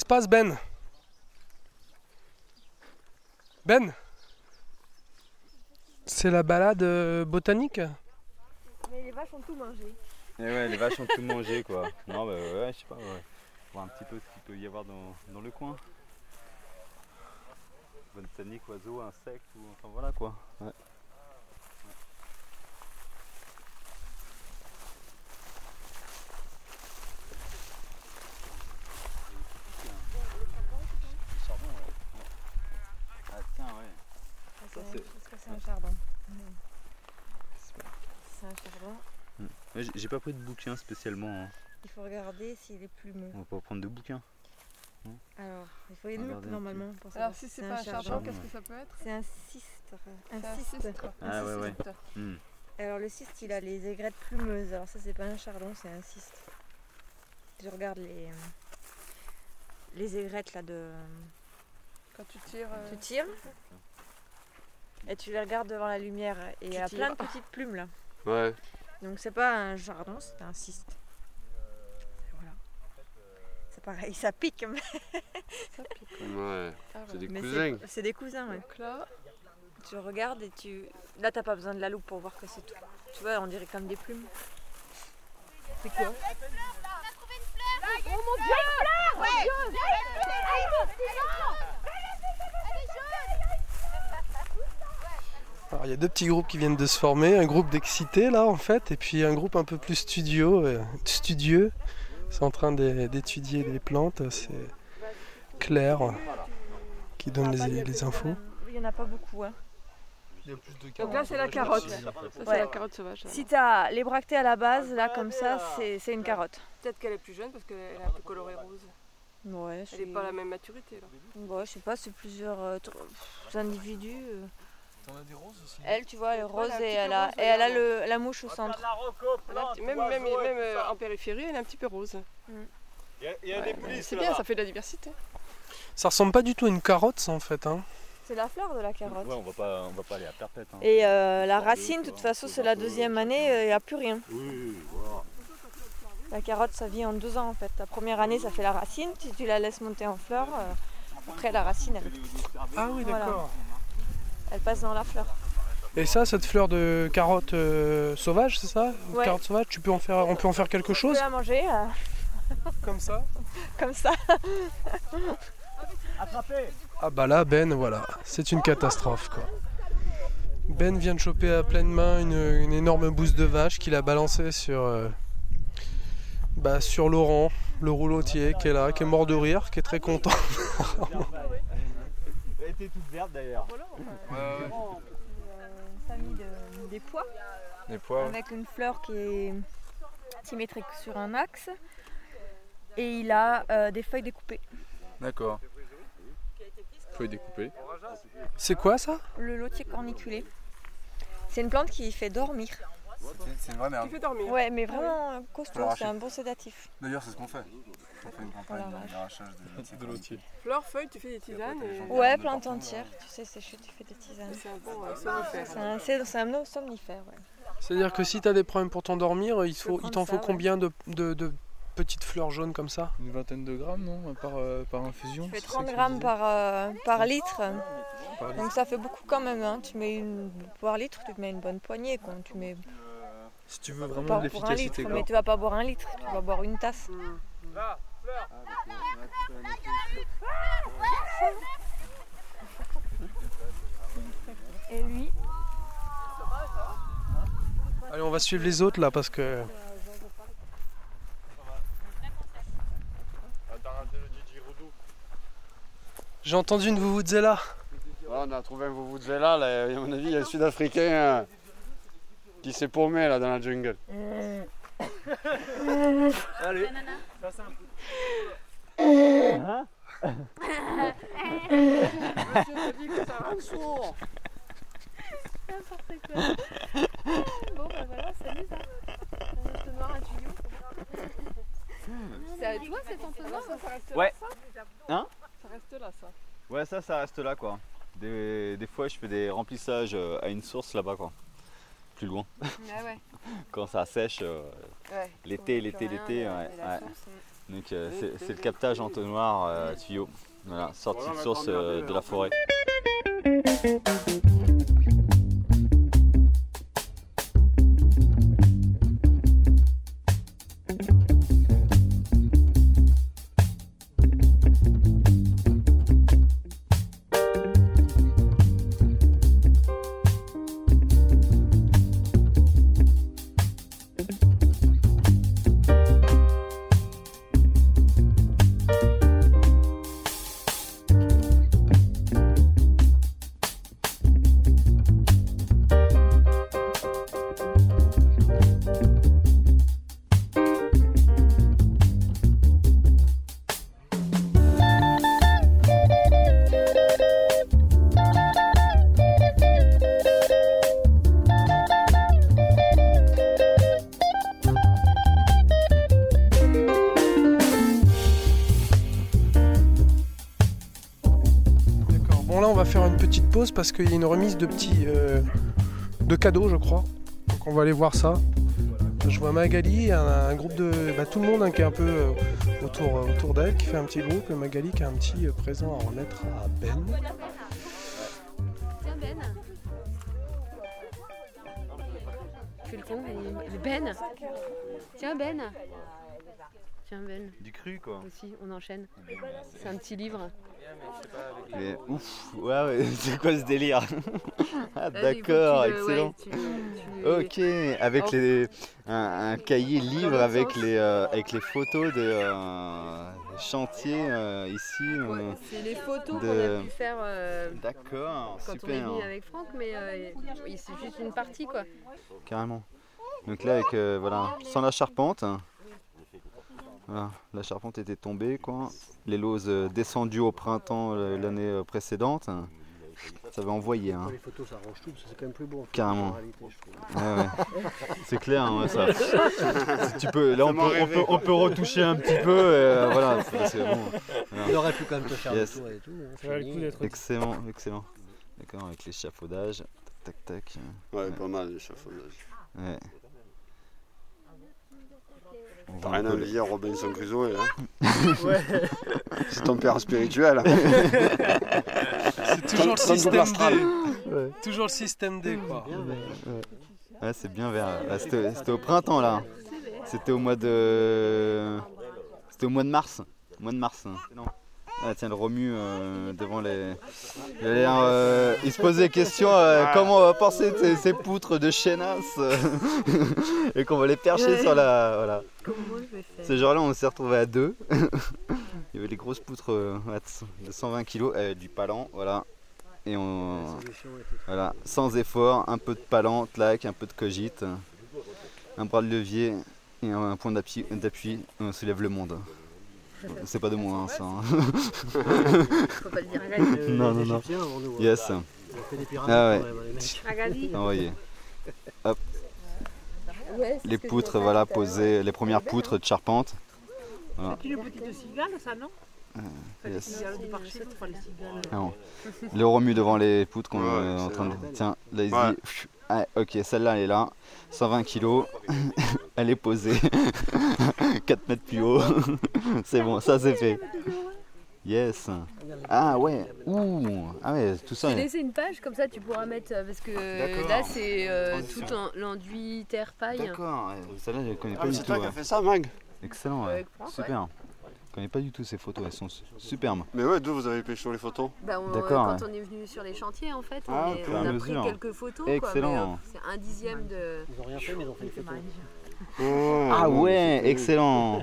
Se passe, Ben? Ben? C'est la balade euh, botanique? Mais les vaches ont tout mangé. Et ouais, les vaches ont tout mangé quoi. Non, bah ouais, je sais pas, ouais. Voir un petit peu ce qu'il peut y avoir dans, dans le coin. Botanique, oiseaux, insectes, ou enfin voilà quoi. Ouais. Ah tiens, ouais. C'est- c'est un chardon. C'est un chardon. Hmm. Ouais, j'ai- pas pris de bouquin spécialement. hein. Il faut regarder s'il est plumeux. On va pas prendre de bouquins. Alors, il faut loupe un normalement pour Alors, si c'est pas un chardon, chardon, qu'est-ce que ça peut être? C'est un cistre. Un cistre. Ah ouais, ouais. cyste. Hmm. Alors le cyste, il a les aigrettes plumeuses. Alors ça, c'est pas un chardon, c'est un cyste. Je regarde les, euh, les aigrettes là de... Quand tu tires. euh, Tu tires? Et tu les regardes devant la lumière et il y a plein de petites plumes là. Ouais. Donc c'est pas un chardon, c'est un cyste. Voilà. C'est pareil, ça pique. Mais, Ça pique. Ouais. Ah C'est des mais cousins. c'est- des cousins, ouais. Donc là, Tu regardes et tu... Là, t'as pas besoin de la loupe pour voir que c'est tout. Tu vois, on dirait comme des plumes. c'est quoi Oh mon dieu Alors, il y a deux petits groupes qui viennent de se former, un groupe d'excités là en fait, et puis un groupe un peu plus studio, euh, studieux. C'est en train d'é- d'étudier les plantes, c'est Claire qui donne les, les infos. Il y en a pas beaucoup. Hein. Donc là, c'est la carotte. Ça, c'est Ouais. la carotte sauvage. Si tu as les bractées à la base, là comme ça, c'est une carotte. Peut-être qu'elle est plus jeune parce qu'elle est un peu colorée rose. Ouais, Elle n'est pas à la même maturité là. Ouais, je sais pas, c'est plusieurs euh, individus. euh. T'en as des roses aussi Elle, tu vois, elle est rose et elle a, rose, et elle a le, la mouche au centre. Elle a un petit- Même, même, même euh, en périphérie, elle est un petit peu rose. Il y a, il y a Ouais, des plis c'est bien, ça fait de la diversité. Ça ressemble pas du tout à une carotte ça en fait. Hein. C'est la fleur de la carotte. Ouais, on va pas, on va pas aller à perpète. Hein. Et euh, la racine, de toute façon, c'est la deuxième année, il n'y a plus rien. Oui, voilà. La carotte, ça vit en deux ans en fait. La première année, ça fait la racine. Si tu la laisses monter en fleur, euh, après la racine, elle, Ah oui Voilà. Elle passe dans la fleur. Et ça, cette fleur de carotte euh, sauvage, c'est ça Ouais. Carotte sauvage, tu peux en faire, on peut en faire quelque chose peux la manger euh, Comme ça comme ça. Ah bah là, Ben, voilà, c'est une catastrophe quoi. Ben vient de choper à pleine main une, une énorme bouse de vache qu'il a balancée sur, euh, bah, sur Laurent, le roulotier, qui est là, qui est mort de rire, qui est très content. Était toute verte d'ailleurs. Euh, une famille de- des pois. Des pois, ouais. Avec une fleur qui est symétrique sur un axe. Et il a euh, des feuilles découpées. D'accord. Feuilles découpées. C'est quoi ça? Le lotier corniculé. C'est une plante qui fait dormir. C'est une vraie merde. Tu fais dormir. Ouais, mais vraiment costaud, l'arracher. c'est un bon sédatif. D'ailleurs, c'est ce qu'on fait. On fait une campagne Voilà, vache. d'arrachage de, De lotier. Fleurs, feuilles, tu fais des tisanes. Et... Ouais, plante entière. Tu sais sécher, tu fais des tisanes. C'est un bon euh, somnifère. C'est un, c'est- c'est un somnifère, ouais. C'est-à-dire que si tu as des problèmes pour t'endormir, il faut- il t'en faut ça, ouais. combien de, de- de petites fleurs jaunes comme ça? Une vingtaine de grammes, non? Par, euh, par infusion Tu fais c'est ça 30 que tu grammes par, euh, par litre. Par litre. Donc ça fait beaucoup quand même. Hein. Tu mets une par litre, tu mets une bonne poignée. Quoi. Tu mets Si tu veux vraiment de l'efficacité. mais tu vas pas boire un litre, tu vas boire une tasse. Et lui, Allez, on va suivre les autres là parce que. J'ai entendu une Vuvuzela. on a trouvé un Vuvuzela, là, à mon avis, il y a un Sud-Africain euh, qui s'est paumé là dans la jungle. Allez. Hein Monsieur te dit que ça rend sourd. N'importe quoi. Bon, voilà, salut ça. Un un tuyau. C'est ça, ça reste Ouais. là ça Hein Ça reste là ça. Ouais, ça, ça reste là quoi. Des, des fois, je fais des remplissages euh, à une source là-bas quoi. Plus loin. Ah ouais. Quand ça sèche, euh, Ouais, l'été, l'été, l'été, ouais, Donc euh, c'est c'est le captage entonnoir euh, tuyau. Voilà, sortie de source euh, de la forêt. Parce qu'il y a une remise de petits euh, de cadeaux je crois. Donc on va aller voir ça. Je vois Magali, un, groupe de. bah, tout le monde hein, qui est un peu euh, autour, euh, autour d'elle, qui fait un petit groupe, Magali qui a un petit présent à remettre à Ben. Tiens Ben. Fais le con, Ben. Tiens Ben. Tiens Ben. Du cru quoi. Aussi, on enchaîne. C'est un petit livre. Mais ouf, ouais, ouais, c'est quoi ce délire? Ah que d'accord, excellent. Ok, avec Oh. les, un, un cahier livre avec les, euh, avec les photos de euh, chantiers euh, ici. euh, C'est les photos qu'on a pu faire euh, D'accord, quand on est super. venu avec Franck, mais euh, oui, c'est juste une partie quoi. Carrément. Donc là, avec, euh, voilà, sans la charpente. Voilà, la charpente était tombée, quoi. Les lauses euh, descendues au printemps euh, l'année euh, précédente. Ça avait envoyé, hein. Les photos, ça arrange tout, parce que c'est quand même plus beau. en fait, Carrément. Ouais, ouais. C'est clair, hein, ça. tu peux, là, on peut, on, peut, quoi. on peut retoucher un petit peu. euh, voilà, bon. Il aurait pu quand même te faire le Yes. tour et tout, hein, Ça le Excellent, excellent. D'accord, avec l'échafaudage. Tac, tac, tac. Ouais, pas mal l'échafaudage. Ouais. T'as rien à peu me dire, Robinson Crusoe, hein Ouais. C'est ton père spirituel. C'est toujours le Ton- système astral. D. Toujours le système D quoi. Ouais. Ouais, c'est bien vert. C'était c'était au printemps là. C'était au mois de. C'était au mois de mars. Mois de mars. hein. Ah tiens, le remue euh, devant les. Il, euh, il se posait des questions euh, comment on va passer de ces, ces poutres de chénasse euh, et qu'on va les percher sur la. Voilà. Ce jour-là, on s'est retrouvé à deux. Il y avait les grosses poutres de 120 kg avec du palan, voilà. Et on. Voilà, sans effort, un peu de palan, clac, un peu de cogite, un bras de levier et un point d'appui, on soulève le monde. C'est pas de moi, hein, ça. hein. Faut pas le dire non, non, non. Égyptiens, avant nous, Yes. on a fait des pyramides Ah ouais. Envoyé. Hop. Les poutres, voilà, posées, les premières poutres de charpente. Voilà. C'est une petite de cigale, ça, non Euh, yes. Ah bon. Le remue devant les poutres qu'on Ouais, est en train de. Tiens, là il se Ouais. Ah, ok, celle-là elle est là. 120 kg. elle est posée. 4 mètres plus haut. c'est bon, ça c'est fait. Yes. Ah ouais. Ouh. Ah ouais, tout ça. J'ai laissé une page comme ça, tu pourras mettre euh, parce que là c'est euh, tout en- l'enduit terre paille. D'accord, celle-là je connais Ah, pas mais du c'est toi qui as fait ça, Mag Excellent, Ouais, Franck, super. Je connais pas du tout ces photos, elles sont su- superbes. Mais ouais, d'où vous avez pêché les photos Bah, on- D'accord, Quand ouais. on est venu sur les chantiers en fait, on, Ah, est- on a mesure. pris quelques photos. quoi, Excellent. mais, euh, C'est un dixième de. Ils ont rien fait, mais ils ont fait des photos. Ah ouais, excellent.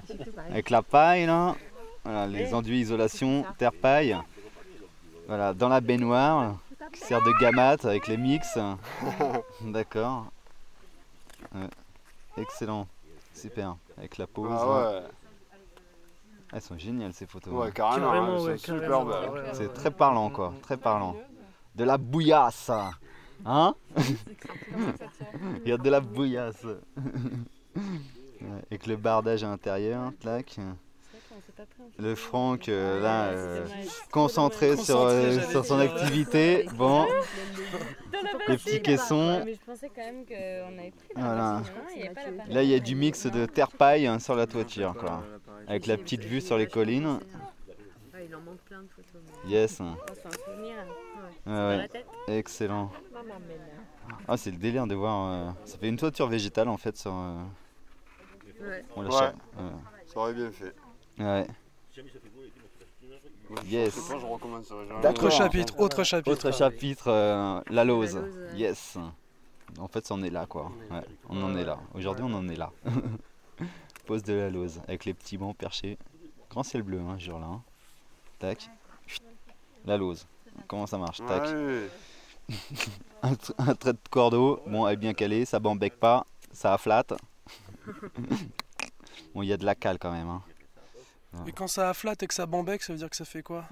Avec la paille là, voilà, les enduits isolation, terre paille. Voilà, dans la baignoire qui sert de gamate avec les mix. D'accord. Ouais, Excellent. Super. Avec la pose. Ah ouais. Elles sont géniales ces photos. Ouais, hein. carrément, Carrément, hein, ouais, c'est super carrément, belle. ouais, ouais. C'est très parlant quoi, très parlant. De la bouillasse. Hein Il y a de la bouillasse. Ouais, Avec le bardage à l'intérieur, clac. Le Franck, euh, là, euh, concentré sur, euh, Concentré, sur son activité. Bon, les petits caissons. Mais je pensais quand même qu'on avait pris la Voilà. bassine, hein, il y avait pas la Là, il y a du mix de terre-paille hein, sur la toiture, quoi. Avec la petite vue sur les collines. Ah, il en manque plein de photos. mais- Yes. C'est un souvenir. Ouais, Dans ouais. la tête. Excellent. Ah, c'est le délire de voir. euh, Ça fait une toiture végétale en fait sur. euh, Ouais. on la Ouais. cha- ouais. Ça aurait bien fait. Ouais. Yes. Je sais pas, je recommencerai jamais. D'accord. Autre chapitre, autre chapitre. Autre chapitre, euh, la lose. La lose, ouais. Yes. En fait, on est là quoi. Ouais, on en est là. Aujourd'hui, on en est là. Pose de la lose avec les petits bancs perchés. Grand ciel bleu, hein, jour-là. hein. Tac. Chut. La lose. Comment ça marche? Tac. Ouais. un, tr- un trait de cordeau. Bon, elle est bien calée, ça bambec pas, ça afflate. bon, il y a de la cale quand même. hein. Et quand ça afflate et que ça bambec, ça veut dire que ça fait quoi?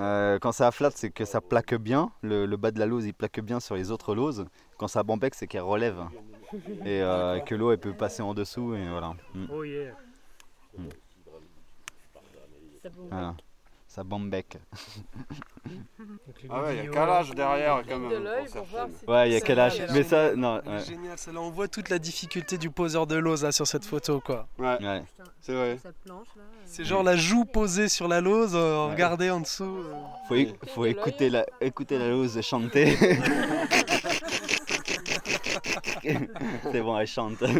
Euh, quand ça afflate, c'est que ça plaque bien. Le, le bas de la lose, il plaque bien sur les autres loses. Quand ça bambec, c'est qu'elle relève. Et euh, que l'eau, elle peut passer en dessous. Et voilà. Mm. Oh yeah. Mm. Ça bombe. Voilà. Ça bambec. Ah ouais, il y a calage derrière quand même. pour voir si- Ouais, il y a quel âge Elle est Mais ça, non. Ouais. génial, ça là, on voit toute la difficulté du poseur de lose là, sur cette photo quoi. Ouais, Ouais. c'est vrai. Là. C'est genre la joue posée sur la lose, euh, regardez en dessous. euh. Faut, éc- faut écouter la, écouter la lose chanter. c'est bon, elle chante.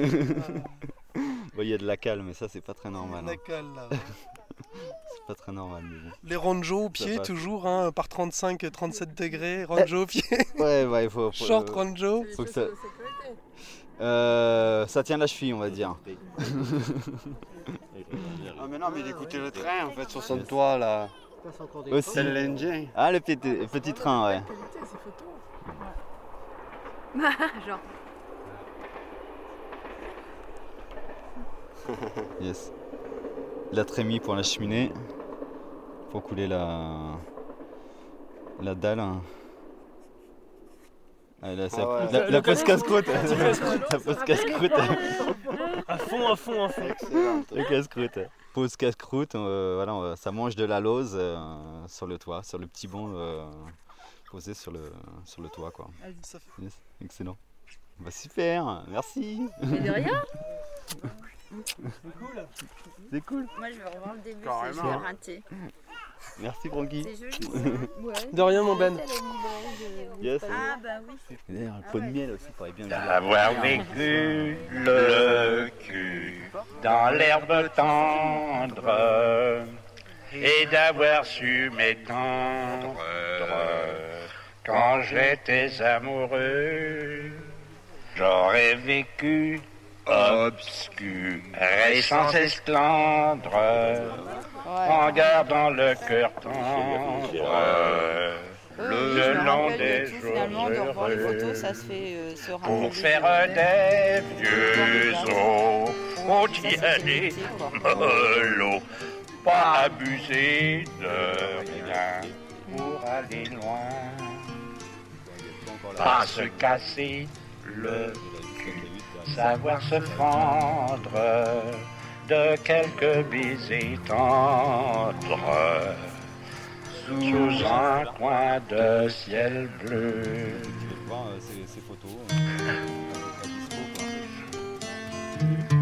Bon, Il y a de la cale, mais ça, c'est pas très normal. La hein. cale, là. C'est pas très normal, mais bon. Les ranjo au pied toujours, hein, par 35-37 degrés, ranjo au pied. Ouais, ouais, il faut. faut- Short ranjo. faut que ça. Euh, ça tient la cheville, on va dire. Ah mais non, mais il écoutait le train en fait sur son toit là. Aussi. C'est l'Indien. Ah, le petit, le petit train, ouais. Genre. Yes. La trémie pour la cheminée. Pour couler la. La dalle. Ah, là, ça- Ah ouais. la, la pose casse-croûte. la pose casse-croûte. À fond, à fond, à fond. Excellent. Le casse-croûte. Pose casse-croûte, euh, voilà, on ça mange de la lose euh, sur le toit, sur le petit banc euh, posé sur le, sur le toit. Quoi. Yes, excellent. Bah, super, merci. Mais de rien. C'est cool. Moi, je vais revoir le début, c'est vais rater. Merci Francky. C'est joli. De rien, mon Ben. Yes. Ah, bah oui. D'ailleurs, un pot de miel aussi, pourrait bien D'avoir vécu le cul dans l'herbe tendre et d'avoir su m'étendre quand j'étais amoureux. J'aurais vécu obscur et sans esclandre en gardant le cœur tendre. Euh, Le je long des de tout, jours finalement, de revoir les heureux. photos, ça se fait euh, Pour faire des vieux os, faut y aller mollo, pas abuser de rien pour aller loin, pas se casser le savoir se fendre de quelques baisers tendres sous un coin de ciel bleu.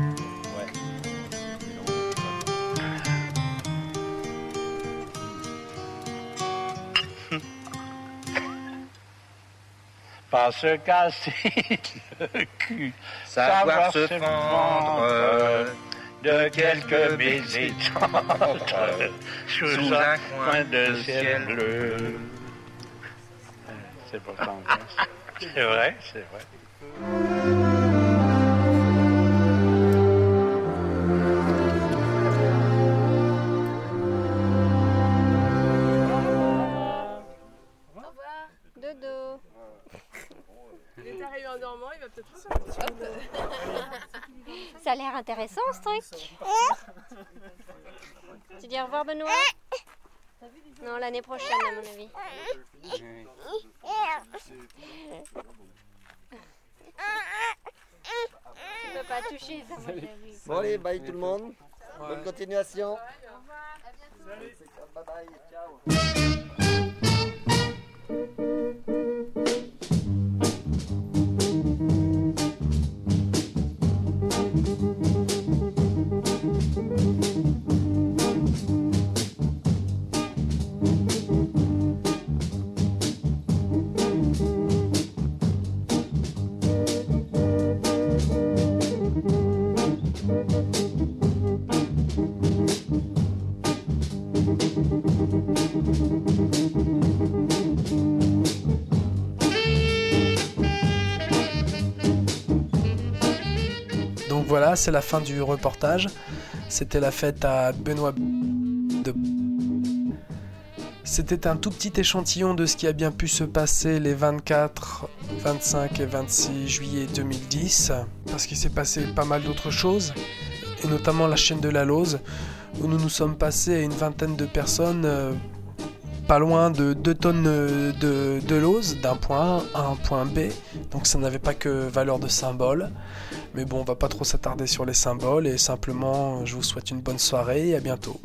pas se casser le cul, savoir se fendre de quelques baisers tendres sous un coin de ciel bleu. C'est pourtant bien. ça. C'est vrai, c'est vrai. Dormant, il va peut-être sortir. Ça a l'air intéressant ce truc. Tu dis au revoir Benoît? Non, l'année prochaine à mon avis. Tu peux pas toucher ça. Bon allez, bye tout le monde. Bonne continuation. Bye bye, ciao. C'est la fin du reportage. C'était la fête à Benoît de c'était un tout petit échantillon de ce qui a bien pu se passer les 24, 25 et 26 juillet 2010, parce qu'il s'est passé pas mal d'autres choses, et notamment la chaîne de la Lose, où nous nous sommes passés à une vingtaine de personnes, euh, pas loin de 2 tonnes euh, de, de Lose, d'un point A à un point B, donc ça n'avait pas que valeur de symbole. Mais bon, on va pas trop s'attarder sur les symboles, et simplement, je vous souhaite une bonne soirée et à bientôt.